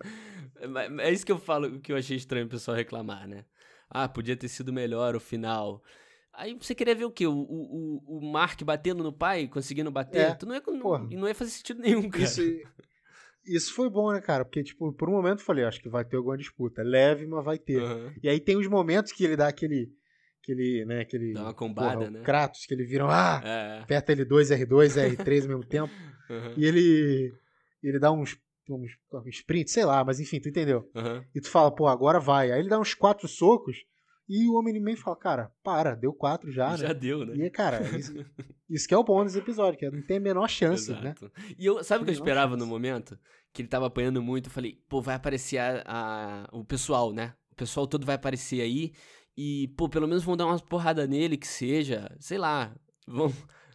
[SPEAKER 1] É, isso que eu falo, que eu achei estranho o pessoal reclamar, né? Ah, podia ter sido melhor o final. Aí você queria ver o quê? O, o, o- o Mark batendo no pai, conseguindo bater?
[SPEAKER 2] É,
[SPEAKER 1] Tu não ia, não, não ia fazer sentido nenhum, cara.
[SPEAKER 2] Isso, isso foi bom, né, cara? Porque, tipo, por um momento eu falei, acho que vai ter alguma disputa. Leve, mas vai ter.
[SPEAKER 1] Aham.
[SPEAKER 2] E aí tem os momentos que ele dá aquele. aquele, né, aquele.
[SPEAKER 1] Dá uma combada,
[SPEAKER 2] porra,
[SPEAKER 1] né?
[SPEAKER 2] Kratos, que ele vira. Ah!
[SPEAKER 1] É.
[SPEAKER 2] Aperta L2, R2, R3 ao mesmo tempo.
[SPEAKER 1] aham.
[SPEAKER 2] E ele. Ele dá uns um, um sprint, sei lá, mas enfim, tu entendeu.
[SPEAKER 1] Aham.
[SPEAKER 2] E tu fala, pô, agora vai. Aí ele dá uns quatro socos e o Omni-Man fala, cara, para, deu quatro já,
[SPEAKER 1] Já
[SPEAKER 2] né?
[SPEAKER 1] deu, né?
[SPEAKER 2] E, cara, isso, isso que é o bom desse episódio, que não tem a menor chance, né?
[SPEAKER 1] Exato. E eu, sabe o que eu esperava no
[SPEAKER 2] chance.
[SPEAKER 1] momento? Que ele tava apanhando muito. Eu falei, pô, vai aparecer a, a- o pessoal, né? O pessoal todo vai aparecer aí. E, pô, pelo menos vão dar umas porrada nele, que seja. Sei lá. Vão,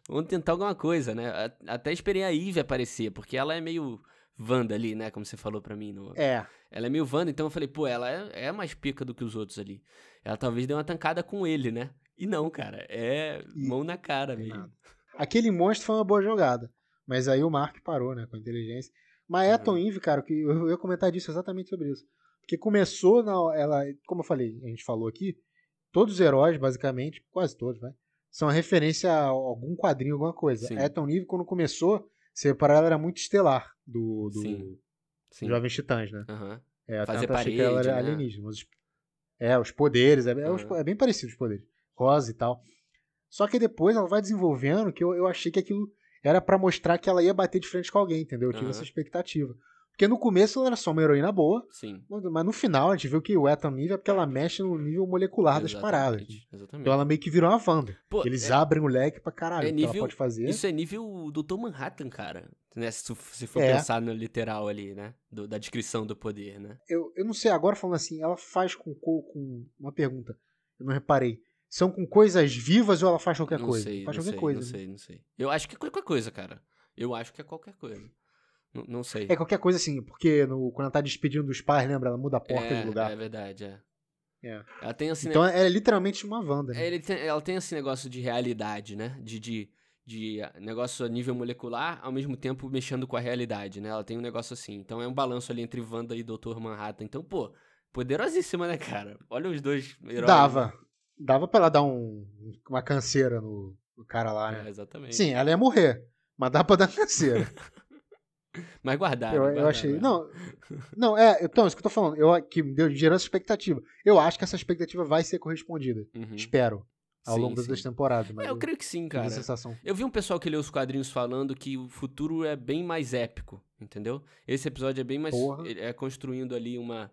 [SPEAKER 1] vão tentar alguma coisa, né? Até esperei a Eve aparecer, porque ela é meio Wanda ali, né? Como você falou pra mim. No...
[SPEAKER 2] É,
[SPEAKER 1] Ela é meio Wanda, então eu falei, pô, ela é, é mais pica do que os outros ali. Ela talvez dê uma tancada com ele, né? E não, cara. É
[SPEAKER 2] E-
[SPEAKER 1] mão na cara mesmo.
[SPEAKER 2] aquele monstro foi uma boa jogada. Mas aí o Mark parou, né, com a inteligência. Mas é
[SPEAKER 1] Uhum.
[SPEAKER 2] tão Eve, cara, que eu ia comentar disso exatamente sobre isso. Porque começou na. Ela, como eu falei, a gente falou aqui, todos os heróis, basicamente, quase todos, né? São referência a algum quadrinho, alguma coisa.
[SPEAKER 1] Sim.
[SPEAKER 2] É tão Eve, quando começou, você reparar, ela era muito estelar do, do
[SPEAKER 1] Sim. Sim.
[SPEAKER 2] Jovens Titãs, né?
[SPEAKER 1] Aham.
[SPEAKER 2] É,
[SPEAKER 1] Fazer
[SPEAKER 2] tanto achei que ela
[SPEAKER 1] parede,
[SPEAKER 2] era
[SPEAKER 1] né?
[SPEAKER 2] alienígena. os- é, os poderes, é, é os-
[SPEAKER 1] Aham.
[SPEAKER 2] é bem parecido os poderes. Rosa e tal. Só que depois ela vai desenvolvendo que eu, eu achei que aquilo era pra mostrar que ela ia bater de frente com alguém, entendeu? Eu tive
[SPEAKER 1] Aham.
[SPEAKER 2] essa expectativa. Porque no começo ela era só uma heroína boa,
[SPEAKER 1] Sim.
[SPEAKER 2] mas no final a gente viu que o Ethan Nível é porque ela mexe no nível molecular das paradas.
[SPEAKER 1] Exatamente, Exatamente.
[SPEAKER 2] Então ela meio que virou uma Wanda.
[SPEAKER 1] Pô,
[SPEAKER 2] Eles
[SPEAKER 1] é-
[SPEAKER 2] abrem o leque pra caralho.
[SPEAKER 1] é
[SPEAKER 2] que ela
[SPEAKER 1] nível-
[SPEAKER 2] pode fazer.
[SPEAKER 1] Isso é nível Dr. Manhattan, cara. Né? Se, se for
[SPEAKER 2] É.
[SPEAKER 1] pensar no literal ali, né? Do- da descrição do poder, né?
[SPEAKER 2] Eu, eu não sei, agora falando assim, ela faz com, co- com uma pergunta. Eu não reparei. São com coisas vivas ou ela faz qualquer
[SPEAKER 1] não
[SPEAKER 2] coisa?
[SPEAKER 1] sei,
[SPEAKER 2] faz
[SPEAKER 1] não
[SPEAKER 2] qualquer
[SPEAKER 1] sei,
[SPEAKER 2] coisa.
[SPEAKER 1] não
[SPEAKER 2] né?
[SPEAKER 1] sei, não sei. Eu acho que é qualquer coisa, cara. Eu acho que é qualquer coisa. Não, não sei.
[SPEAKER 2] É qualquer coisa assim, porque no, quando ela tá despedindo dos pais, lembra? Ela muda a porta
[SPEAKER 1] é,
[SPEAKER 2] de lugar.
[SPEAKER 1] É verdade, é.
[SPEAKER 2] É.
[SPEAKER 1] Ela tem assim,
[SPEAKER 2] Então é literalmente uma Wanda.
[SPEAKER 1] É,
[SPEAKER 2] Né?
[SPEAKER 1] tem- ela tem esse negócio de realidade, né? De, de, de negócio a nível molecular, ao mesmo tempo mexendo com a realidade, né? Ela tem um negócio assim. Então é um balanço ali entre Wanda e Dr. Manhattan. Então, pô, poderosíssima, né, cara? Olha os dois heróis.
[SPEAKER 2] Dava. Dava pra ela dar um, uma canseira no, no cara lá,
[SPEAKER 1] É,
[SPEAKER 2] né?
[SPEAKER 1] exatamente.
[SPEAKER 2] Sim, ela ia morrer. Mas dá pra dar canseira.
[SPEAKER 1] Mas guardaram.
[SPEAKER 2] eu, eu
[SPEAKER 1] guardaram,
[SPEAKER 2] achei.
[SPEAKER 1] é.
[SPEAKER 2] Não, não, é. Então, isso que eu tô falando. Eu, que me deu, gerou essa expectativa. Eu acho que essa expectativa vai ser correspondida.
[SPEAKER 1] Uhum.
[SPEAKER 2] Espero. Ao
[SPEAKER 1] Sim,
[SPEAKER 2] longo das duas temporadas. Mas
[SPEAKER 1] É, eu creio que sim, cara.
[SPEAKER 2] sensação.
[SPEAKER 1] Eu vi um pessoal que leu os quadrinhos falando que o futuro é bem mais épico, entendeu? Esse episódio é bem mais.
[SPEAKER 2] Porra.
[SPEAKER 1] É construindo ali uma,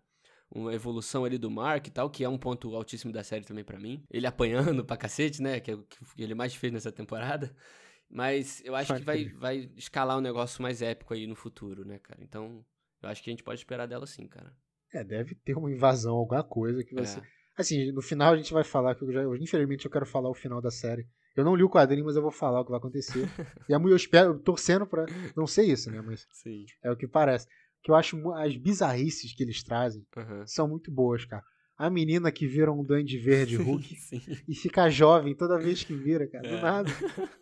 [SPEAKER 1] uma evolução ali do Mark e tal, que é um ponto altíssimo da série também pra mim. Ele apanhando pra cacete, né? Que é o que ele mais fez nessa temporada. Mas eu acho que vai, vai escalar um negócio mais épico aí no futuro, né, cara? Então, eu acho que a gente pode esperar dela sim, cara.
[SPEAKER 2] É, deve ter uma invasão, alguma coisa que vai
[SPEAKER 1] É.
[SPEAKER 2] ser. Assim, no final a gente vai falar, que eu já, infelizmente eu quero falar o final da série. Eu não li o quadrinho, mas eu vou falar o que vai acontecer. e a mulher, eu espero, torcendo pra não ser isso, né? Mas
[SPEAKER 1] Sim.
[SPEAKER 2] é o que parece. Que eu acho as bizarrices que eles trazem
[SPEAKER 1] Aham.
[SPEAKER 2] são muito boas, cara. A menina que vira um duende verde Hulk
[SPEAKER 1] Sim.
[SPEAKER 2] e fica jovem toda vez que vira, cara. Do
[SPEAKER 1] É.
[SPEAKER 2] nada.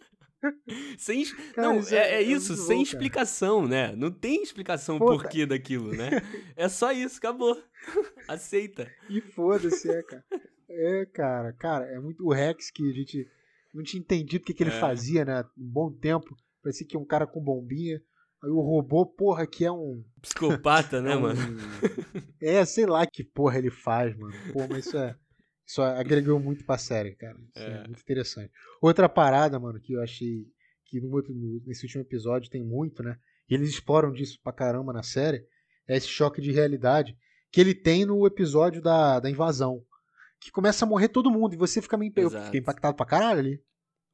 [SPEAKER 1] Sem,
[SPEAKER 2] Cara,
[SPEAKER 1] não,
[SPEAKER 2] isso
[SPEAKER 1] é,
[SPEAKER 2] é-
[SPEAKER 1] é isso, sem
[SPEAKER 2] bom,
[SPEAKER 1] explicação, né? Não tem explicação
[SPEAKER 2] Pô,
[SPEAKER 1] porquê daquilo, né? É só isso, acabou. Aceita.
[SPEAKER 2] E foda-se, é, cara. É, cara, cara, é muito. O Rex que a gente não tinha entendido o que, que ele
[SPEAKER 1] É.
[SPEAKER 2] fazia, né? Um bom tempo. Parecia que é um cara com bombinha. Aí o robô, porra, que é um.
[SPEAKER 1] Psicopata, né,
[SPEAKER 2] é um-
[SPEAKER 1] mano?
[SPEAKER 2] É, sei lá que porra ele faz, mano. Pô, mas isso é. Isso agregou muito pra série, cara. Isso é.
[SPEAKER 1] É.
[SPEAKER 2] muito interessante. Outra parada, mano, que eu achei que no outro- nesse último episódio tem muito, né? E eles exploram disso pra caramba na série. É esse choque de realidade que ele tem no episódio da, da invasão. Que começa a morrer todo mundo e você fica meio. Eu fiquei impactado pra caralho ali.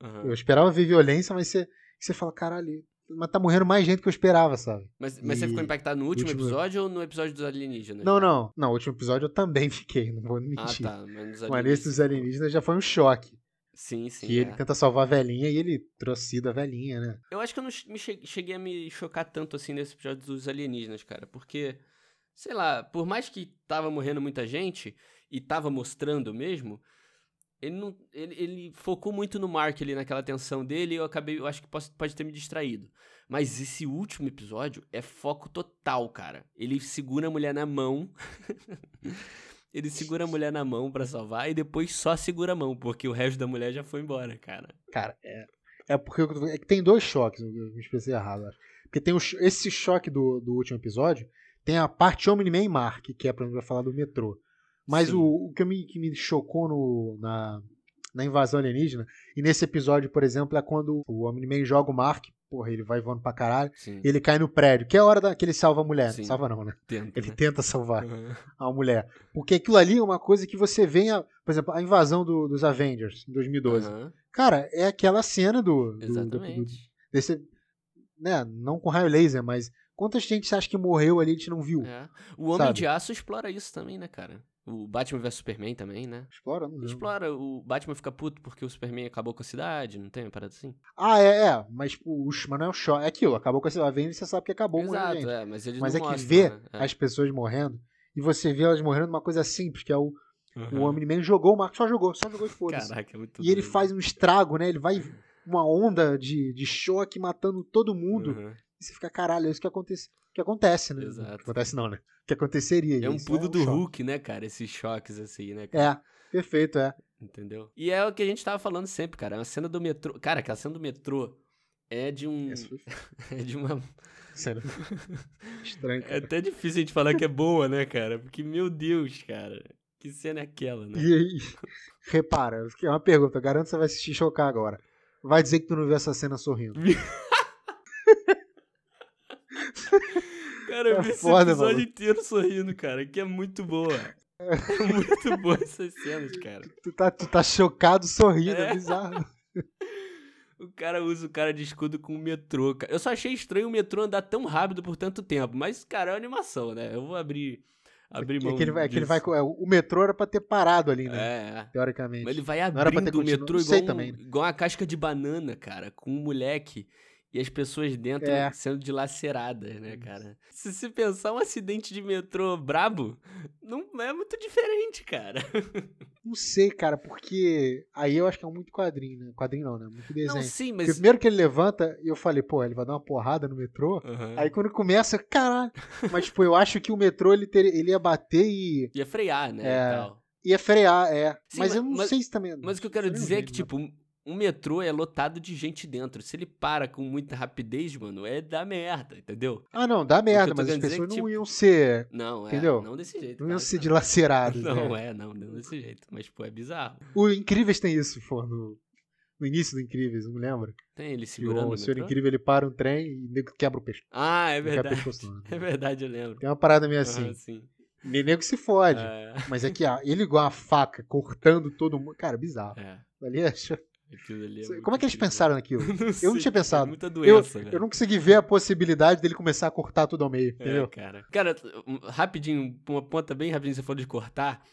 [SPEAKER 1] Aham.
[SPEAKER 2] Eu esperava ver violência, mas você, você fala, caralho, mas tá morrendo mais gente que eu esperava, sabe?
[SPEAKER 1] Mas, mas você
[SPEAKER 2] E-
[SPEAKER 1] ficou impactado no último,
[SPEAKER 2] último-
[SPEAKER 1] episódio ou no episódio dos alienígenas?
[SPEAKER 2] Não,
[SPEAKER 1] já?
[SPEAKER 2] não. Não, o último episódio eu também fiquei, não vou
[SPEAKER 1] Ah,
[SPEAKER 2] mentir.
[SPEAKER 1] tá. Mas,
[SPEAKER 2] Mas nesse dos
[SPEAKER 1] você
[SPEAKER 2] alienígenas já foi um choque.
[SPEAKER 1] Sim, sim.
[SPEAKER 2] que
[SPEAKER 1] é.
[SPEAKER 2] ele tenta salvar a velhinha e ele trocida a velhinha, né?
[SPEAKER 1] Eu acho que eu não cheguei a me chocar tanto assim nesse episódio dos alienígenas, cara. Porque, sei lá, por mais que tava morrendo muita gente e tava mostrando mesmo, ele não. Ele, ele focou muito no Mark ali naquela tensão dele e eu acabei. Eu acho que posso- pode ter me distraído. Mas esse último episódio é foco total, cara. Ele segura a mulher na mão. ele segura a mulher na mão pra salvar e depois só segura a mão, porque o resto da mulher já foi embora, cara.
[SPEAKER 2] Cara, é. É porque eu é que tem dois choques, eu me expressei errado, acho. Porque tem o esse choque do, do último episódio, tem a parte Omni-Man e Mark, que é pra vai falar do metrô. Mas o, o que, me, que me chocou no, na, na invasão alienígena, e nesse episódio, por exemplo, é quando o Omni-Man joga o Mark porra, ele vai voando pra caralho.
[SPEAKER 1] Sim.
[SPEAKER 2] E ele cai no prédio, que é a hora da, que ele salva a mulher.
[SPEAKER 1] Sim.
[SPEAKER 2] Salva não, né?
[SPEAKER 1] Tenta,
[SPEAKER 2] Ele
[SPEAKER 1] né?
[SPEAKER 2] tenta salvar
[SPEAKER 1] Uhum.
[SPEAKER 2] a mulher. Porque aquilo ali é uma coisa que você vê, a- por exemplo, a invasão do- dos Avengers em 2012.
[SPEAKER 1] Aham,
[SPEAKER 2] Cara, é aquela cena do. do- do- do-
[SPEAKER 1] Exatamente.
[SPEAKER 2] desse, né, não com raio laser, mas quantas gente você acha que morreu ali e a gente não viu?
[SPEAKER 1] É. O Homem
[SPEAKER 2] Sabe?
[SPEAKER 1] de Aço explora isso também, né, cara? O Batman vs Superman também, né?
[SPEAKER 2] Explora, não lembro.
[SPEAKER 1] Explora, o Batman fica puto porque o Superman acabou com a cidade, não tem uma parada assim?
[SPEAKER 2] Ah, é, é. Mas, tipo, o, mas não é o choque. É aquilo, acabou com essa Avengers, você sabe que acabou
[SPEAKER 1] Exato,
[SPEAKER 2] gente.
[SPEAKER 1] é, mas eles
[SPEAKER 2] Mas é que
[SPEAKER 1] mostram,
[SPEAKER 2] vê
[SPEAKER 1] né? É.
[SPEAKER 2] as pessoas morrendo e você vê elas morrendo numa coisa simples, que é o,
[SPEAKER 1] Uhum.
[SPEAKER 2] o Omni-Man jogou o Marco, só jogou, só jogou e foda-se.
[SPEAKER 1] Caraca, é muito
[SPEAKER 2] E ele
[SPEAKER 1] doido.
[SPEAKER 2] faz um estrago, né? Ele vai uma onda de, de choque matando todo mundo.
[SPEAKER 1] Uhum.
[SPEAKER 2] E você fica, caralho, é isso que acontece, que acontece né?
[SPEAKER 1] Exato.
[SPEAKER 2] Acontece não, né? Que aconteceria.
[SPEAKER 1] É um
[SPEAKER 2] isso
[SPEAKER 1] pulo do
[SPEAKER 2] choque.
[SPEAKER 1] Hulk, né, cara? Esses choques assim, né? cara?
[SPEAKER 2] É, perfeito, é.
[SPEAKER 1] Entendeu? E é o que a gente tava falando sempre, cara. É uma cena do metrô. Cara, aquela cena do metrô é de um.
[SPEAKER 2] Foi
[SPEAKER 1] É de uma.
[SPEAKER 2] cena. Estranho.
[SPEAKER 1] É até difícil a gente falar que é boa, né, cara? Porque, meu Deus, cara. Que cena é aquela, né?
[SPEAKER 2] E aí, repara, é uma pergunta, eu garanto que você vai se chocar agora. Vai dizer que tu não viu essa cena sorrindo.
[SPEAKER 1] Cara, eu
[SPEAKER 2] É
[SPEAKER 1] vi esse
[SPEAKER 2] foda,
[SPEAKER 1] episódio
[SPEAKER 2] maluco.
[SPEAKER 1] inteiro sorrindo, cara, que é muito boa. É muito boa essas cenas, cara.
[SPEAKER 2] Tu tá, tu tá chocado sorrindo, é,
[SPEAKER 1] É.
[SPEAKER 2] bizarro.
[SPEAKER 1] O cara usa o cara de escudo com o metrô, cara. Eu só achei estranho o metrô andar tão rápido por tanto tempo, mas, cara, é uma animação, né? Eu vou abrir, abrir mão
[SPEAKER 2] É que ele vai, é que ele vai, é, o metrô era pra ter parado ali, né?
[SPEAKER 1] É, é.
[SPEAKER 2] Teoricamente.
[SPEAKER 1] Mas ele vai abrindo o metrô igual, um-
[SPEAKER 2] também, né?
[SPEAKER 1] igual uma casca de banana, cara, com um moleque e as pessoas dentro
[SPEAKER 2] É.
[SPEAKER 1] sendo dilaceradas, né, cara? Se se pensar um acidente de metrô brabo, não é muito diferente, cara.
[SPEAKER 2] Não sei, cara, porque aí eu acho que é muito quadrinho, né? Quadrinho não, né? Muito desenho.
[SPEAKER 1] Não, sim,
[SPEAKER 2] Porque
[SPEAKER 1] mas...
[SPEAKER 2] primeiro que ele levanta, eu falei, pô, ele vai dar uma porrada no metrô.
[SPEAKER 1] Aham.
[SPEAKER 2] Aí quando começa, caralho. Mas, tipo, eu acho que o metrô ele, ter, ele ia bater e
[SPEAKER 1] Ia frear, né,
[SPEAKER 2] É.
[SPEAKER 1] e tal.
[SPEAKER 2] ia frear, é.
[SPEAKER 1] Sim,
[SPEAKER 2] mas,
[SPEAKER 1] mas-
[SPEAKER 2] eu não
[SPEAKER 1] mas-
[SPEAKER 2] sei se também.
[SPEAKER 1] Mas o que eu quero dizer é que, tipo, um- metrô é lotado de gente dentro. Se ele para com muita rapidez, mano, é da merda, entendeu?
[SPEAKER 2] Ah, não, dá merda, mas as
[SPEAKER 1] dizer
[SPEAKER 2] pessoas
[SPEAKER 1] é que,
[SPEAKER 2] não
[SPEAKER 1] tipo,
[SPEAKER 2] iam ser.
[SPEAKER 1] Não, é.
[SPEAKER 2] Entendeu?
[SPEAKER 1] Não desse jeito.
[SPEAKER 2] Não iam ser
[SPEAKER 1] que
[SPEAKER 2] dilaceradas.
[SPEAKER 1] Não,
[SPEAKER 2] né?
[SPEAKER 1] é, não, não desse jeito. Mas, pô, é bizarro.
[SPEAKER 2] O Incríveis tem isso, pô, no, no início do Incríveis, não lembra?
[SPEAKER 1] Tem ele
[SPEAKER 2] Que
[SPEAKER 1] segurando
[SPEAKER 2] o
[SPEAKER 1] o
[SPEAKER 2] Senhor? Incrível ele para um trem e quebra o pescoço.
[SPEAKER 1] Ah, é
[SPEAKER 2] Não quebra o
[SPEAKER 1] verdade.
[SPEAKER 2] pescoço, não.
[SPEAKER 1] É verdade, eu lembro.
[SPEAKER 2] Tem uma parada meio assim.
[SPEAKER 1] Ah, sim.
[SPEAKER 2] Nem nego se fode.
[SPEAKER 1] É,
[SPEAKER 2] Mas é que ah, ele igual a faca, cortando todo mundo. Cara, bizarro.
[SPEAKER 1] é.
[SPEAKER 2] Ali é...
[SPEAKER 1] É
[SPEAKER 2] Como é que eles pensaram naquilo?
[SPEAKER 1] Não
[SPEAKER 2] Eu
[SPEAKER 1] sei,
[SPEAKER 2] não tinha
[SPEAKER 1] cara,
[SPEAKER 2] pensado.
[SPEAKER 1] É muita
[SPEAKER 2] Eu,
[SPEAKER 1] doença, velho.
[SPEAKER 2] eu não consegui ver a possibilidade dele começar a cortar tudo ao meio,
[SPEAKER 1] É,
[SPEAKER 2] entendeu?
[SPEAKER 1] cara. Cara, um- rapidinho, uma ponta bem rapidinho, você falou de cortar.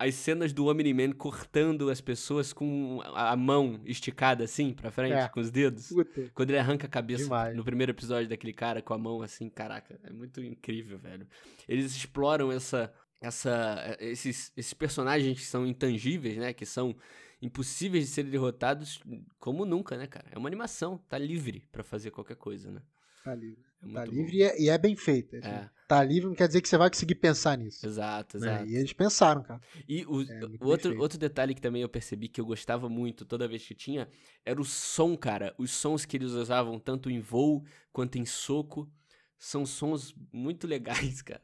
[SPEAKER 1] As cenas do Omni-Man cortando as pessoas com a a mão esticada assim pra frente,
[SPEAKER 2] É.
[SPEAKER 1] com os dedos.
[SPEAKER 2] Puta.
[SPEAKER 1] Quando ele arranca a cabeça
[SPEAKER 2] Demais.
[SPEAKER 1] no primeiro episódio daquele cara com a mão assim, caraca, é muito incrível, velho. Eles exploram essa, essa, esses, esses personagens que são intangíveis, né? Que são impossíveis de serem derrotados como nunca, né, cara? É uma animação, tá livre pra fazer qualquer coisa, né?
[SPEAKER 2] Tá livre.
[SPEAKER 1] É
[SPEAKER 2] Tá livre e é, e é bem feito.
[SPEAKER 1] É,
[SPEAKER 2] Tá livre não quer dizer que você vai conseguir pensar nisso.
[SPEAKER 1] exato,
[SPEAKER 2] né?
[SPEAKER 1] exato.
[SPEAKER 2] E eles pensaram, cara.
[SPEAKER 1] E o,
[SPEAKER 2] É,
[SPEAKER 1] o outro, outro detalhe que também eu percebi que eu gostava muito toda vez que tinha era o som, cara. Os sons que eles usavam tanto em voo quanto em soco são sons muito legais, cara.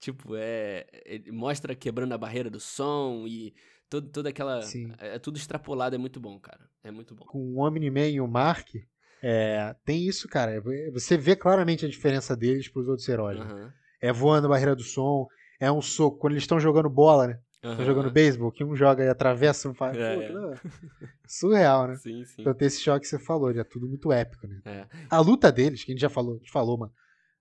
[SPEAKER 1] tipo, é, ele mostra quebrando a barreira do som e todo, toda aquela.
[SPEAKER 2] Sim.
[SPEAKER 1] É, é tudo extrapolado, é muito bom, cara. É muito bom.
[SPEAKER 2] Com o Omni-Man e o Mark, é, tem isso, cara. É, Você vê claramente a diferença deles pros outros heróis. né?
[SPEAKER 1] Aham.
[SPEAKER 2] É voando a barreira do som, é um soco. Quando eles estão jogando bola, né? Estão
[SPEAKER 1] aham.
[SPEAKER 2] jogando beisebol, que um joga e atravessa, um faz.
[SPEAKER 1] É, é.
[SPEAKER 2] é Surreal, né?
[SPEAKER 1] Sim, sim.
[SPEAKER 2] Então tem esse choque que você falou, é tudo muito épico, né?
[SPEAKER 1] É.
[SPEAKER 2] A luta deles, que a gente já falou, a gente falou, mano.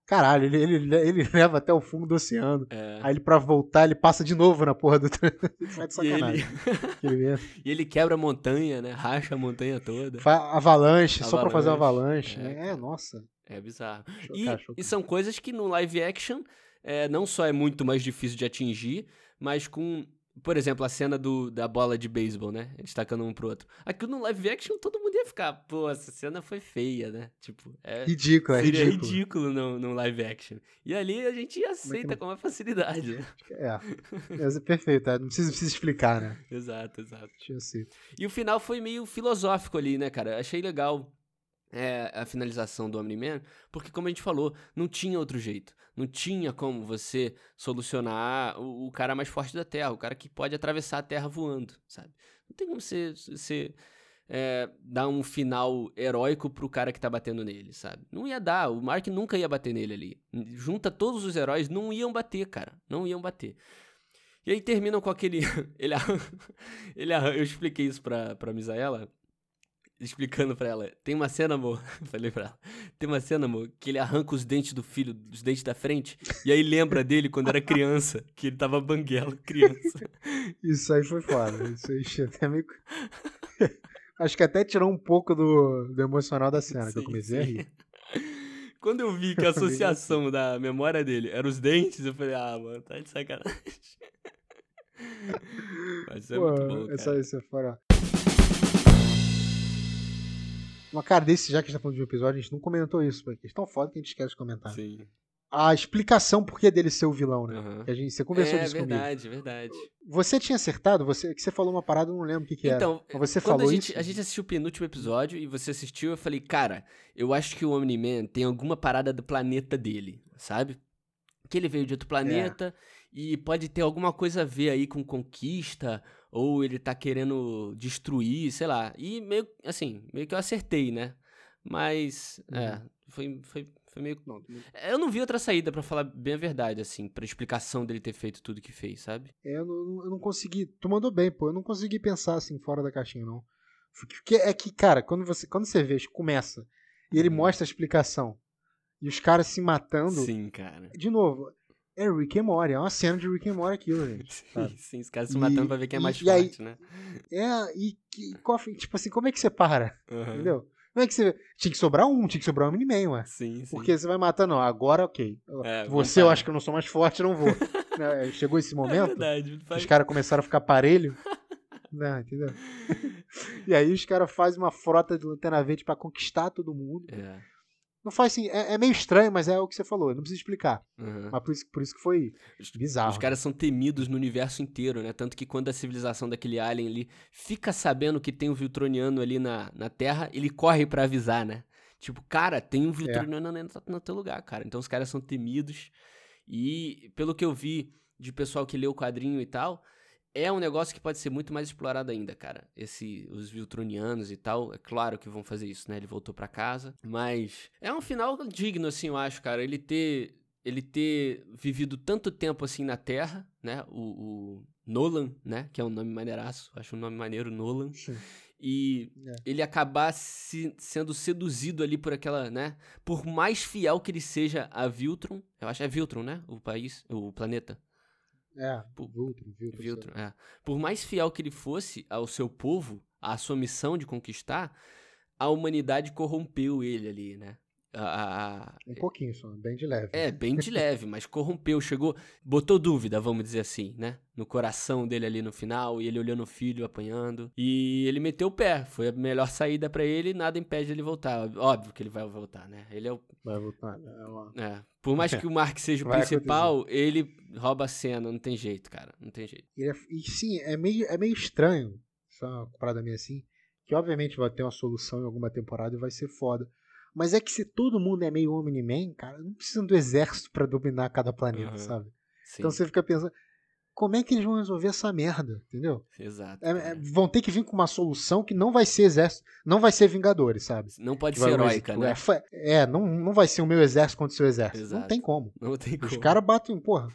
[SPEAKER 2] Caralho, ele, ele, ele leva até o fundo do oceano.
[SPEAKER 1] É.
[SPEAKER 2] Aí ele, pra voltar, ele passa de novo na porra do trem. Sai de
[SPEAKER 1] E ele,
[SPEAKER 2] sacanagem. Aquele mesmo.
[SPEAKER 1] e ele quebra a montanha, né? Racha a montanha toda.
[SPEAKER 2] Fa- Avalanche, só pra fazer
[SPEAKER 1] Avalanche,
[SPEAKER 2] avalanche.
[SPEAKER 1] é,
[SPEAKER 2] né? É, nossa.
[SPEAKER 1] É bizarro.
[SPEAKER 2] Cho-
[SPEAKER 1] E,
[SPEAKER 2] chocante.
[SPEAKER 1] e são coisas que no live action é, não só é muito mais difícil de atingir, mas com, por exemplo, a cena do, da bola de beisebol, né? Eles tacando um pro outro. Aqui no live action todo mundo ia ficar, pô, essa cena foi feia, né? Tipo, é,
[SPEAKER 2] Ridículo, é
[SPEAKER 1] seria
[SPEAKER 2] ridículo.
[SPEAKER 1] ridículo no, no live action. E ali a gente aceita
[SPEAKER 2] não-
[SPEAKER 1] com uma facilidade, né?
[SPEAKER 2] É. é perfeito, é, não precisa, precisa explicar, né?
[SPEAKER 1] Exato, exato. E o final foi meio filosófico ali, né, cara? Achei legal é, a finalização do Omni-Man, porque como a gente falou, não tinha outro jeito. Não tinha como você solucionar o, o cara mais forte da Terra, o cara que pode atravessar a Terra voando, sabe? Não tem como você, você é, dar um final heróico pro cara que tá batendo nele, sabe? Não ia dar, o Mark nunca ia bater nele ali. Junta todos os heróis, não iam bater, cara. Não iam bater. E aí terminam com aquele. ele, ele Eu expliquei isso pra, pra Misaela explicando pra ela. Tem uma cena, amor. Falei pra ela. Tem uma cena, amor, que ele arranca os dentes do filho, os dentes da frente. E aí lembra dele quando era criança, que ele tava banguelo criança.
[SPEAKER 2] Isso aí foi foda. Isso aí até meio. Acho que até tirou um pouco do, do emocional da cena, sim, que eu comecei sim. a rir.
[SPEAKER 1] Quando eu vi que a associação da memória dele era os dentes, eu falei, ah, mano, tá de sacanagem. Mas é Pô, muito bom, cara.
[SPEAKER 2] Essa, essa fora. Uma cara desse, já que a gente tá falando de um episódio, a gente não comentou isso, porque é tão foda que a gente esquece de comentar.
[SPEAKER 1] Sim.
[SPEAKER 2] A explicação por que dele ser o vilão, né? Uhum. A gente, você conversou
[SPEAKER 1] é,
[SPEAKER 2] disso
[SPEAKER 1] verdade,
[SPEAKER 2] comigo.
[SPEAKER 1] verdade, verdade.
[SPEAKER 2] Você tinha acertado? Você, que você falou uma parada, eu não lembro o que, que
[SPEAKER 1] então,
[SPEAKER 2] era. você
[SPEAKER 1] falou
[SPEAKER 2] a
[SPEAKER 1] gente,
[SPEAKER 2] isso?
[SPEAKER 1] A gente assistiu o penúltimo episódio e você assistiu, eu falei, cara, eu acho que o Omni-Man tem alguma parada do planeta dele, sabe? Que ele veio de outro planeta é. e pode ter alguma coisa a ver aí com conquista ou ele tá querendo destruir, sei lá. E meio, assim, meio que eu acertei, né? Mas, é, uhum. é, foi, foi, foi meio. Não, eu não vi outra saída, para falar bem a verdade, assim, pra explicação dele ter feito tudo que fez, sabe?
[SPEAKER 2] É, eu não, eu não consegui. Tu mandou bem, pô. Eu não consegui pensar assim fora da caixinha, não. Porque é que, cara, quando você, quando você vê, começa e ele uhum. mostra a explicação e os caras se matando.
[SPEAKER 1] Sim, cara.
[SPEAKER 2] De novo, é Rick and Morty, é uma cena de Rick and Morty aquilo, gente.
[SPEAKER 1] Sim, sim os caras se matando e, pra ver quem é mais e, forte,
[SPEAKER 2] e
[SPEAKER 1] aí, né?
[SPEAKER 2] É, e, e, tipo assim, como é que você para? Uhum. Entendeu? Como é que você. Tinha que sobrar um, tinha que sobrar um mini ué.
[SPEAKER 1] Sim, sim.
[SPEAKER 2] Porque você vai matando, agora ok. É, você eu acho que eu não sou mais forte, não vou. Né, chegou esse é momento. É verdade, os caras começaram a ficar parelho. Não, né, entendeu? e aí os caras fazem uma frota de lanterna verde pra conquistar todo mundo.
[SPEAKER 1] É.
[SPEAKER 2] Não faz assim, é, é, meio estranho, mas é o que você falou, eu não preciso explicar.
[SPEAKER 1] Uhum.
[SPEAKER 2] Mas por isso, por isso que foi bizarro.
[SPEAKER 1] Os caras são temidos no universo inteiro, né? Tanto que quando a civilização daquele alien ali fica sabendo que tem um Viltroniano ali na, na Terra, ele corre para avisar, né? Tipo, cara, tem um é. Viltroniano é. no, no teu lugar, cara. Então os caras são temidos. E pelo que eu vi de pessoal que leu o quadrinho e tal, é um negócio que pode ser muito mais explorado ainda, cara. Esse, os Viltronianos e tal, é claro que vão fazer isso, né? Ele voltou para casa, mas é um final digno, assim, eu acho, cara. Ele ter, ele ter vivido tanto tempo assim na Terra, né? O, o Nolan, né? Que é um nome maneiraço, acho um nome maneiro, Nolan.
[SPEAKER 2] Sim.
[SPEAKER 1] E é. ele acabar se, sendo seduzido ali por aquela, né? Por mais fiel que ele seja a Viltron, eu acho que é Viltron, né? O país, o planeta.
[SPEAKER 2] É, por Viltron,
[SPEAKER 1] Viltron, Viltron é. Por mais fiel que ele fosse ao seu povo, à sua missão de conquistar, a humanidade corrompeu ele ali, né? A,
[SPEAKER 2] um pouquinho só, bem de leve.
[SPEAKER 1] É, bem de leve, mas corrompeu, chegou, botou dúvida, vamos dizer assim, né? No coração dele ali no final, e ele olhando o filho, apanhando. E ele meteu o pé, foi a melhor saída para ele, nada impede ele voltar. Óbvio que ele vai voltar, né? Ele é o.
[SPEAKER 2] Vai voltar, é uma...
[SPEAKER 1] É. Por mais que o Mark seja o principal, acontecer. ele rouba a cena, não tem jeito, cara. Não tem jeito.
[SPEAKER 2] E, é, e sim, é meio, é meio estranho, só uma parada minha assim, que obviamente vai ter uma solução em alguma temporada e vai ser foda. Mas é que se todo mundo é meio Omni-Man, cara, não precisa do exército para dominar cada planeta, uhum. sabe? Sim. Então você fica pensando, como é que eles vão resolver essa merda, entendeu?
[SPEAKER 1] Exato.
[SPEAKER 2] É, é, vão ter que vir com uma solução que não vai ser exército, não vai ser Vingadores, sabe?
[SPEAKER 1] Não pode ser heróica, né?
[SPEAKER 2] É, é, não, não vai ser o meu exército contra o seu exército.
[SPEAKER 1] Exato.
[SPEAKER 2] Não tem como.
[SPEAKER 1] Não tem
[SPEAKER 2] como.
[SPEAKER 1] Os
[SPEAKER 2] caras batem, porra.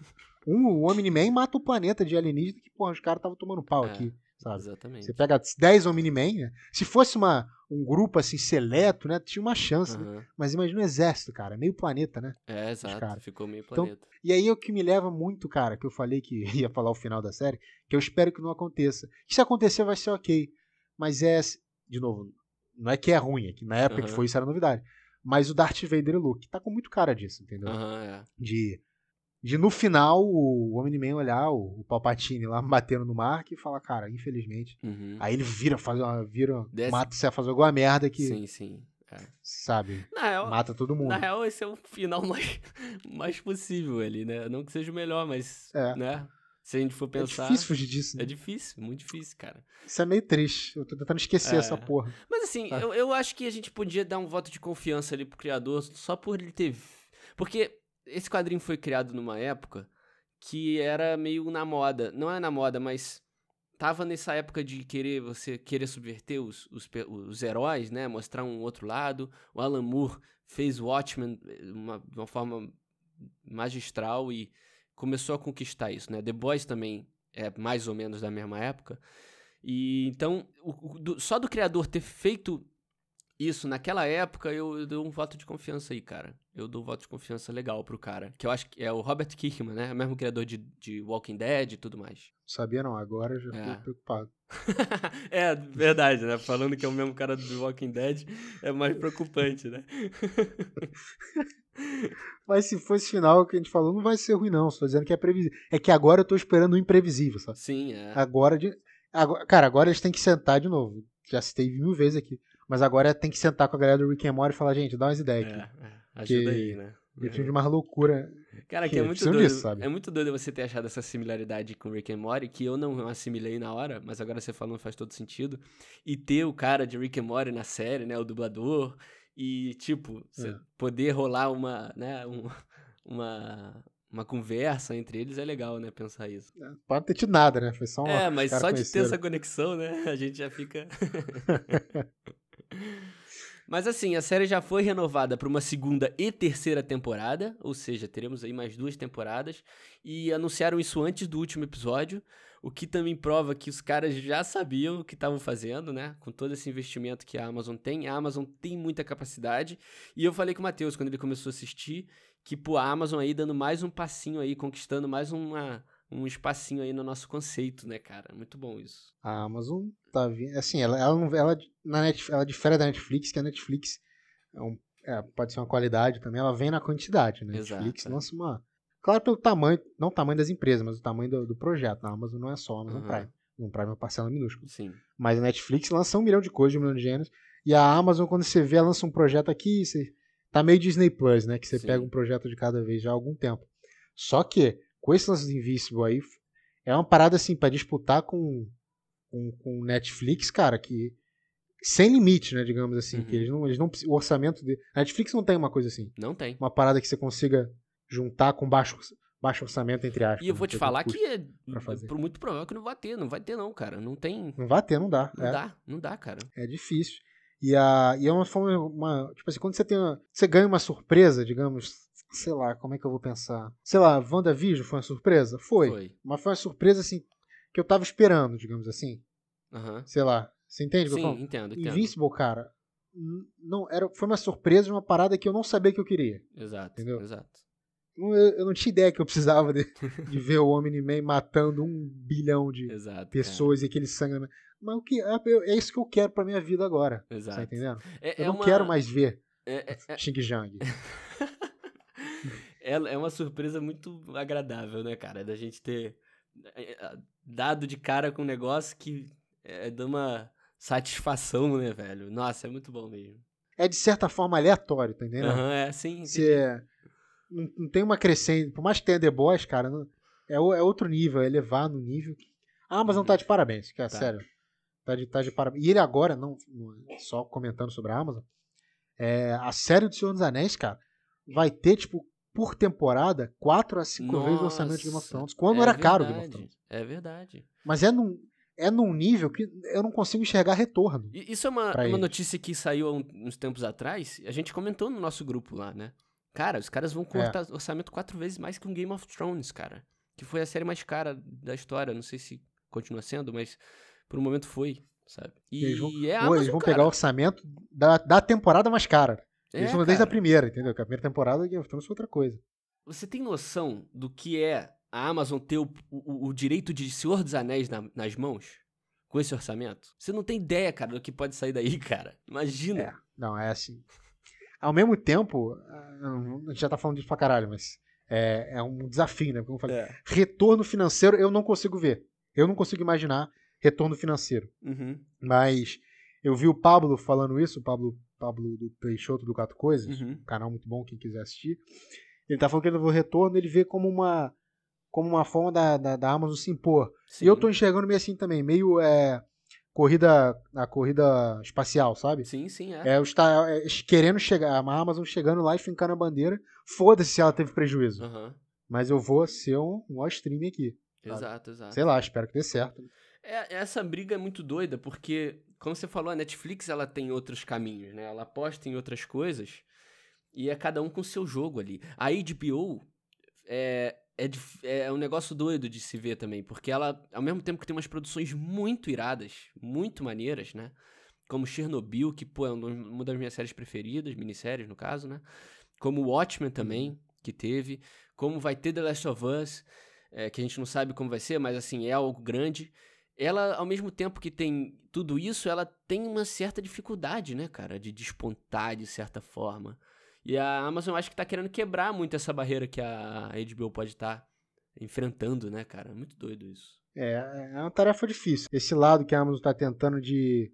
[SPEAKER 2] Um, o Omni-Man mata o planeta de alienígena que, porra, os caras estavam tomando pau é, aqui, sabe?
[SPEAKER 1] Exatamente.
[SPEAKER 2] Você pega 10 Omni-Man, né? Se fosse uma, um grupo assim seleto, né? Tinha uma chance, uhum. né? Mas imagina o exército, cara, meio planeta, né?
[SPEAKER 1] É, exato. Ficou meio então, planeta. Então,
[SPEAKER 2] e aí é o que me leva muito, cara, que eu falei que ia falar o final da série, que eu espero que não aconteça. Que se acontecer vai ser ok. Mas é, de novo, não é que é ruim, é que na época uhum. que foi isso era novidade. Mas o Darth Vader e Luke tá com muito cara disso, entendeu?
[SPEAKER 1] Uhum, é.
[SPEAKER 2] De de no final o Omni-Man olhar o, o Palpatine lá batendo no Mark e falar, cara, infelizmente.
[SPEAKER 1] Uhum.
[SPEAKER 2] Aí ele vira, faz uma, vira, Desse... mata-se a fazer alguma merda que.
[SPEAKER 1] Sim, sim. É.
[SPEAKER 2] Sabe?
[SPEAKER 1] Real,
[SPEAKER 2] mata todo mundo.
[SPEAKER 1] Na real, esse é o final mais, mais possível ali, né? Não que seja o melhor, mas. É. Né? Se a gente for pensar.
[SPEAKER 2] É difícil fugir disso,
[SPEAKER 1] né? É difícil, muito difícil, cara.
[SPEAKER 2] Isso é meio triste. Eu tô tentando esquecer é. essa porra.
[SPEAKER 1] Mas assim, ah. eu, eu acho que a gente podia dar um voto de confiança ali pro criador só por ele ter. Porque esse quadrinho foi criado numa época que era meio na moda. Não é na moda, mas tava nessa época de querer você querer subverter os, os, os heróis, né? Mostrar um outro lado. O Alan Moore fez Watchmen eh, de uma forma magistral e começou a conquistar isso, né? The Boys também é mais ou menos da mesma época. E então, o, do, só do criador ter feito isso naquela época, eu, eu, dou um voto de confiança aí, cara. Eu dou um voto de confiança legal pro cara. Que eu acho que é o Robert Kirkman, né? O mesmo criador de, de Walking Dead e tudo mais.
[SPEAKER 2] Sabia não, agora eu já fiquei é. preocupado.
[SPEAKER 1] é, verdade, né? Falando que é o mesmo cara do Walking Dead, é mais preocupante, né?
[SPEAKER 2] Mas se for esse final que a gente falou, não vai ser ruim, não. Só dizendo que é previsível. É que agora eu tô esperando o imprevisível, sabe?
[SPEAKER 1] Sim, é.
[SPEAKER 2] Agora, de... agora cara, agora eles têm que sentar de novo. Já citei mil vezes aqui. Mas agora tem que sentar com a galera do Rick and Morty e falar, gente, dá umas ideias aqui. É,
[SPEAKER 1] é. ajuda aí, né?
[SPEAKER 2] Eu tive uma loucura.
[SPEAKER 1] Cara, que, que é muito doido. Disso, é muito doido você ter achado essa similaridade com Rick and Morty, que eu não assimilei na hora, mas agora você falando faz todo sentido. E ter o cara de Rick and Morty na série, né? O dublador. E, tipo, é. poder rolar uma, né? Um, uma, uma conversa entre eles é legal, né? Pensar isso.
[SPEAKER 2] É, pode ter tido nada, né? Foi só uma.
[SPEAKER 1] É, mas só de ter essa conexão, né? A gente já fica. Mas assim, a série já foi renovada para uma segunda e terceira temporada, ou seja, teremos aí mais duas temporadas, e anunciaram isso antes do último episódio, o que também prova que os caras já sabiam o que estavam fazendo, né? Com todo esse investimento que a Amazon tem, a Amazon tem muita capacidade, e eu falei com o Matheus quando ele começou a assistir, que pô, a Amazon aí dando mais um passinho aí, conquistando mais uma um espacinho aí no nosso conceito, né, cara? Muito bom isso.
[SPEAKER 2] A Amazon tá vindo. Assim, ela, ela, não, ela, na Net, ela difere da Netflix, que a Netflix é um, é, pode ser uma qualidade também, ela vem na quantidade. Né?
[SPEAKER 1] Exato,
[SPEAKER 2] Netflix é. lança uma. Claro, pelo tamanho, não o tamanho das empresas, mas o tamanho do, do projeto. A Amazon não é só a Amazon uhum. Prime. O Prime é uma parcela minúscula.
[SPEAKER 1] Sim.
[SPEAKER 2] Mas a Netflix lança um milhão de coisas, um milhão de gêneros. E a Amazon, quando você vê, ela lança um projeto aqui, você tá meio Disney Plus, né? Que você Sim. pega um projeto de cada vez já há algum tempo. Só que, com esse lance de Invincible aí, é uma parada assim para disputar com, com, com Netflix, cara, que sem limite, né, digamos assim, uhum. que eles não, eles não o orçamento de a Netflix não tem uma coisa assim.
[SPEAKER 1] Não tem.
[SPEAKER 2] Uma parada que você consiga juntar com baixo baixo orçamento entre aspas.
[SPEAKER 1] E eu vou te falar que é muito provável que não vai ter, não vai ter não, cara, não tem.
[SPEAKER 2] Não vai ter, não dá.
[SPEAKER 1] Não é. dá, não dá, cara.
[SPEAKER 2] É difícil. E, a, e é uma forma, uma, tipo assim, quando você tem uma, você ganha uma surpresa, digamos, sei lá, como é que eu vou pensar? Sei lá, WandaVision foi uma surpresa? Foi. foi. Mas foi uma surpresa, assim, que eu tava esperando, digamos assim.
[SPEAKER 1] Uhum.
[SPEAKER 2] Sei lá. Você entende?
[SPEAKER 1] Sim, eu entendo, entendo.
[SPEAKER 2] Invincible, cara, não, era, foi uma surpresa, uma parada que eu não sabia que eu queria.
[SPEAKER 1] Exato,
[SPEAKER 2] entendeu?
[SPEAKER 1] exato.
[SPEAKER 2] Eu, eu não tinha ideia que eu precisava de, de ver o Omni-Man matando um bilhão de
[SPEAKER 1] exato,
[SPEAKER 2] pessoas
[SPEAKER 1] cara.
[SPEAKER 2] e aquele sangue. Mas o que, é, é isso que eu quero pra minha vida agora. Tá
[SPEAKER 1] exato.
[SPEAKER 2] Tá entendendo?
[SPEAKER 1] É,
[SPEAKER 2] eu
[SPEAKER 1] é
[SPEAKER 2] não
[SPEAKER 1] uma...
[SPEAKER 2] quero mais ver
[SPEAKER 1] é, é,
[SPEAKER 2] Xing Jang.
[SPEAKER 1] é, é uma surpresa muito agradável, né, cara? Da gente ter é, é, dado de cara com um negócio que é, dá uma satisfação, né, velho? Nossa, é muito bom mesmo.
[SPEAKER 2] É de certa forma aleatório, tá entendendo?
[SPEAKER 1] Uhum, é, sim.
[SPEAKER 2] Se é, não, não, tem uma crescente. Por mais que tenha The Boys, cara, não, é, é outro nível, é elevar no nível. Que... Ah, mas não tá de parabéns, cara, tá. sério. Tá de, tá de parabéns. E ele agora, não, só comentando sobre a Amazon, é, a série do Senhor dos Anéis, cara, vai ter, tipo, por temporada, 4 a 5 Nossa, vezes o orçamento de Game of Thrones. Quando
[SPEAKER 1] é
[SPEAKER 2] era
[SPEAKER 1] verdade,
[SPEAKER 2] caro o Game of Thrones.
[SPEAKER 1] É verdade.
[SPEAKER 2] Mas é num, é num nível que eu não consigo enxergar retorno.
[SPEAKER 1] Isso é uma, uma notícia que saiu há uns tempos atrás. A gente comentou no nosso grupo lá, né? Cara, os caras vão cortar é. orçamento quatro vezes mais que um Game of Thrones, cara. Que foi a série mais cara da história. Não sei se continua sendo, mas por um momento foi, sabe?
[SPEAKER 2] E, eles vão, é Amazon, eles vão pegar o orçamento da, da temporada mais cara. É, Eles desde a primeira, entendeu? Que a primeira temporada Game of Thrones foi outra coisa.
[SPEAKER 1] Você tem noção do que é a Amazon ter o, o, o direito de Senhor dos Anéis na, nas mãos? Com esse orçamento? Você não tem ideia, cara, do que pode sair daí, cara. Imagina.
[SPEAKER 2] É, não, é assim. Ao mesmo tempo, ah, a gente já tá falando disso pra caralho, mas é, é um desafio, né? Como eu falei, é. retorno financeiro eu não consigo ver. Eu não consigo imaginar retorno financeiro.
[SPEAKER 1] Uhum.
[SPEAKER 2] Mas eu vi o Pablo falando isso, o Pablo Pablo do Peixoto do Quatro Coisas,
[SPEAKER 1] uhum.
[SPEAKER 2] um canal muito bom, quem quiser assistir. Ele tá falando que o retorno ele vê como uma como uma forma da, da, da Amazon se impor. Sim. E eu tô enxergando meio assim também, meio é, corrida a corrida espacial, sabe?
[SPEAKER 1] Sim, sim, é.
[SPEAKER 2] É, está é, querendo chegar, a Amazon chegando lá e fincando a bandeira. Foda-se se ela teve prejuízo.
[SPEAKER 1] Uhum.
[SPEAKER 2] Mas eu vou ser um, um stream aqui.
[SPEAKER 1] Sabe? Exato, exato.
[SPEAKER 2] Sei lá, espero que dê certo.
[SPEAKER 1] É, essa briga é muito doida, porque, como você falou, a Netflix ela tem outros caminhos, né? Ela aposta em outras coisas e é cada um com o seu jogo ali. A HBO é, é, é um negócio doido de se ver também, porque ela, ao mesmo tempo que tem umas produções muito iradas, muito maneiras, né? Como Chernobyl, que, pô, é uma das minhas séries preferidas, minisséries no caso, né? Como Watchmen também, uhum. que teve. Como vai ter The Last of Us, é, que a gente não sabe como vai ser, mas assim, é algo grande ela, ao mesmo tempo que tem tudo isso, ela tem uma certa dificuldade, né, cara, de despontar de certa forma. E a Amazon acho que tá querendo quebrar muito essa barreira que a HBO pode estar tá enfrentando, né, cara? Muito doido isso.
[SPEAKER 2] É, é uma tarefa difícil. Esse lado que a Amazon tá tentando de.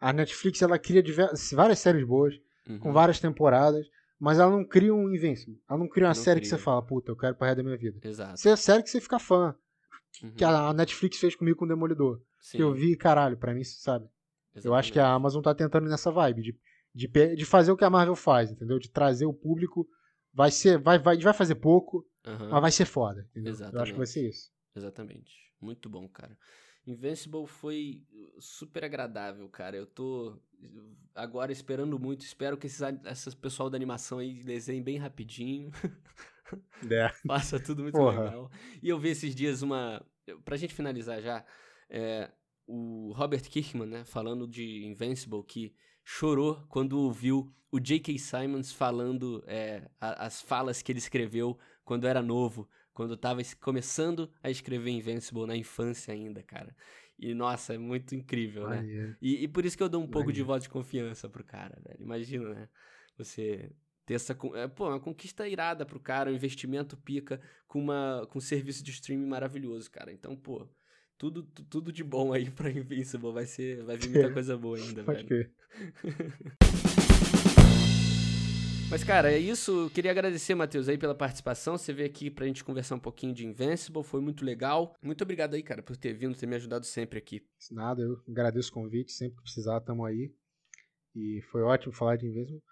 [SPEAKER 2] A Netflix, ela cria diversas, várias séries boas, uhum. com várias temporadas, mas ela não cria um Invincible. Ela não cria uma não série cria. que você fala, puta, eu quero pra resto da minha vida.
[SPEAKER 1] Exato.
[SPEAKER 2] Você é série que você fica fã uhum. que a Netflix fez comigo com o Demolidor. Sim. Que eu vi, caralho, pra mim, sabe? Exatamente. Eu acho que a Amazon tá tentando nessa vibe, de, de, de fazer o que a Marvel faz, entendeu? De trazer o público. Vai ser. Vai, vai, vai fazer pouco, uhum. mas vai ser foda. Entendeu? Exatamente. Eu acho que vai ser isso.
[SPEAKER 1] Exatamente. Muito bom, cara. Invincible foi super agradável, cara. Eu tô agora esperando muito. Espero que esses, esses pessoal da animação aí desenhem bem rapidinho.
[SPEAKER 2] É.
[SPEAKER 1] Passa tudo muito Porra. legal. E eu vi esses dias uma. Pra gente finalizar já, é, o Robert Kirkman, né, falando de Invincible, que chorou quando ouviu o J.K. Simons falando é, a, as falas que ele escreveu quando era novo, quando estava começando a escrever Invincible na infância ainda, cara. E, nossa, é muito incrível, né? E, e, por isso que eu dou um pouco de voto de confiança pro cara, velho. Imagina, né? Você ter essa é, pô, uma conquista irada pro cara, um investimento pica com uma com um serviço de streaming maravilhoso, cara. Então, pô, tudo tudo de bom aí para Invincible, vai ser vai vir muita coisa boa ainda, Pode velho. Mas, cara, é isso. Eu queria agradecer, Matheus, aí pela participação. Você veio aqui pra gente conversar um pouquinho de Invincible. Foi muito legal. Muito obrigado aí, cara, por ter vindo, ter me ajudado sempre aqui.
[SPEAKER 2] Nada, eu agradeço o convite. Sempre que precisar, tamo aí. E foi ótimo falar de Invincible.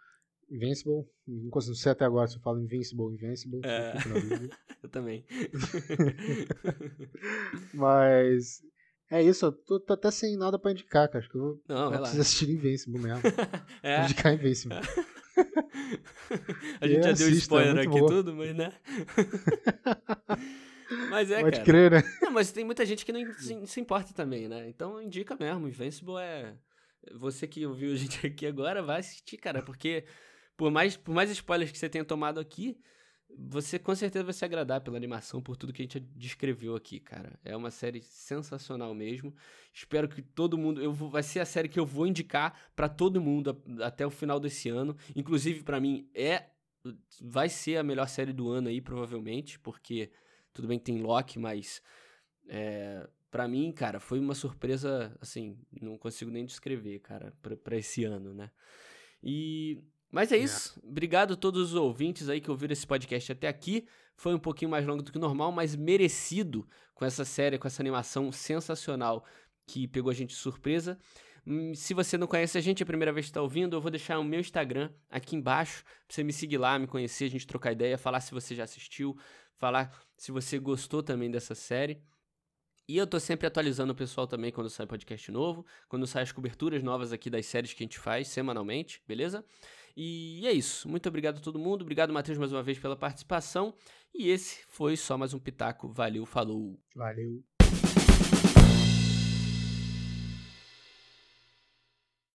[SPEAKER 2] Invincible. Não consigo ser até agora se eu falo Invincible, Invincible. É.
[SPEAKER 1] eu também.
[SPEAKER 2] Mas é isso, eu tô, tô, até sem nada pra indicar, cara. Acho que eu vou
[SPEAKER 1] não,
[SPEAKER 2] preciso assistir Invincible mesmo. é. Indicar Invincible.
[SPEAKER 1] A gente já deu spoiler é aqui boa. tudo, mas né? mas é,
[SPEAKER 2] Pode
[SPEAKER 1] cara.
[SPEAKER 2] crer, né?
[SPEAKER 1] Não, mas tem muita gente que não se, se importa também, né? Então indica mesmo. Invincible é. Você que ouviu a gente aqui agora, vai assistir, cara, porque por mais, por mais spoilers que você tenha tomado aqui, você com certeza vai se agradar pela animação, por tudo que a gente descreveu aqui, cara. É uma série sensacional mesmo. Espero que todo mundo. Eu vou, vai ser a série que eu vou indicar para todo mundo até o final desse ano. Inclusive, para mim, é. Vai ser a melhor série do ano aí, provavelmente, porque tudo bem que tem Loki, mas. É, para mim, cara, foi uma surpresa, assim, não consigo nem descrever, cara, para esse ano, né? E mas é, é isso. É. Obrigado a todos os ouvintes aí que ouviram esse podcast até aqui. Foi um pouquinho mais longo do que normal, mas merecido com essa série, com essa animação sensacional que pegou a gente de surpresa. Hum, se você não conhece a gente, é a primeira vez que está ouvindo, eu vou deixar o meu Instagram aqui embaixo para você me seguir lá, me conhecer, a gente trocar ideia, falar se você já assistiu, falar se você gostou também dessa série. E eu tô sempre atualizando o pessoal também quando sai podcast novo, quando sai as coberturas novas aqui das séries que a gente faz semanalmente, beleza? E é isso. Muito obrigado a todo mundo. Obrigado, Matheus, mais uma vez pela participação. E esse foi só mais um Pitaco. Valeu, falou.
[SPEAKER 2] Valeu.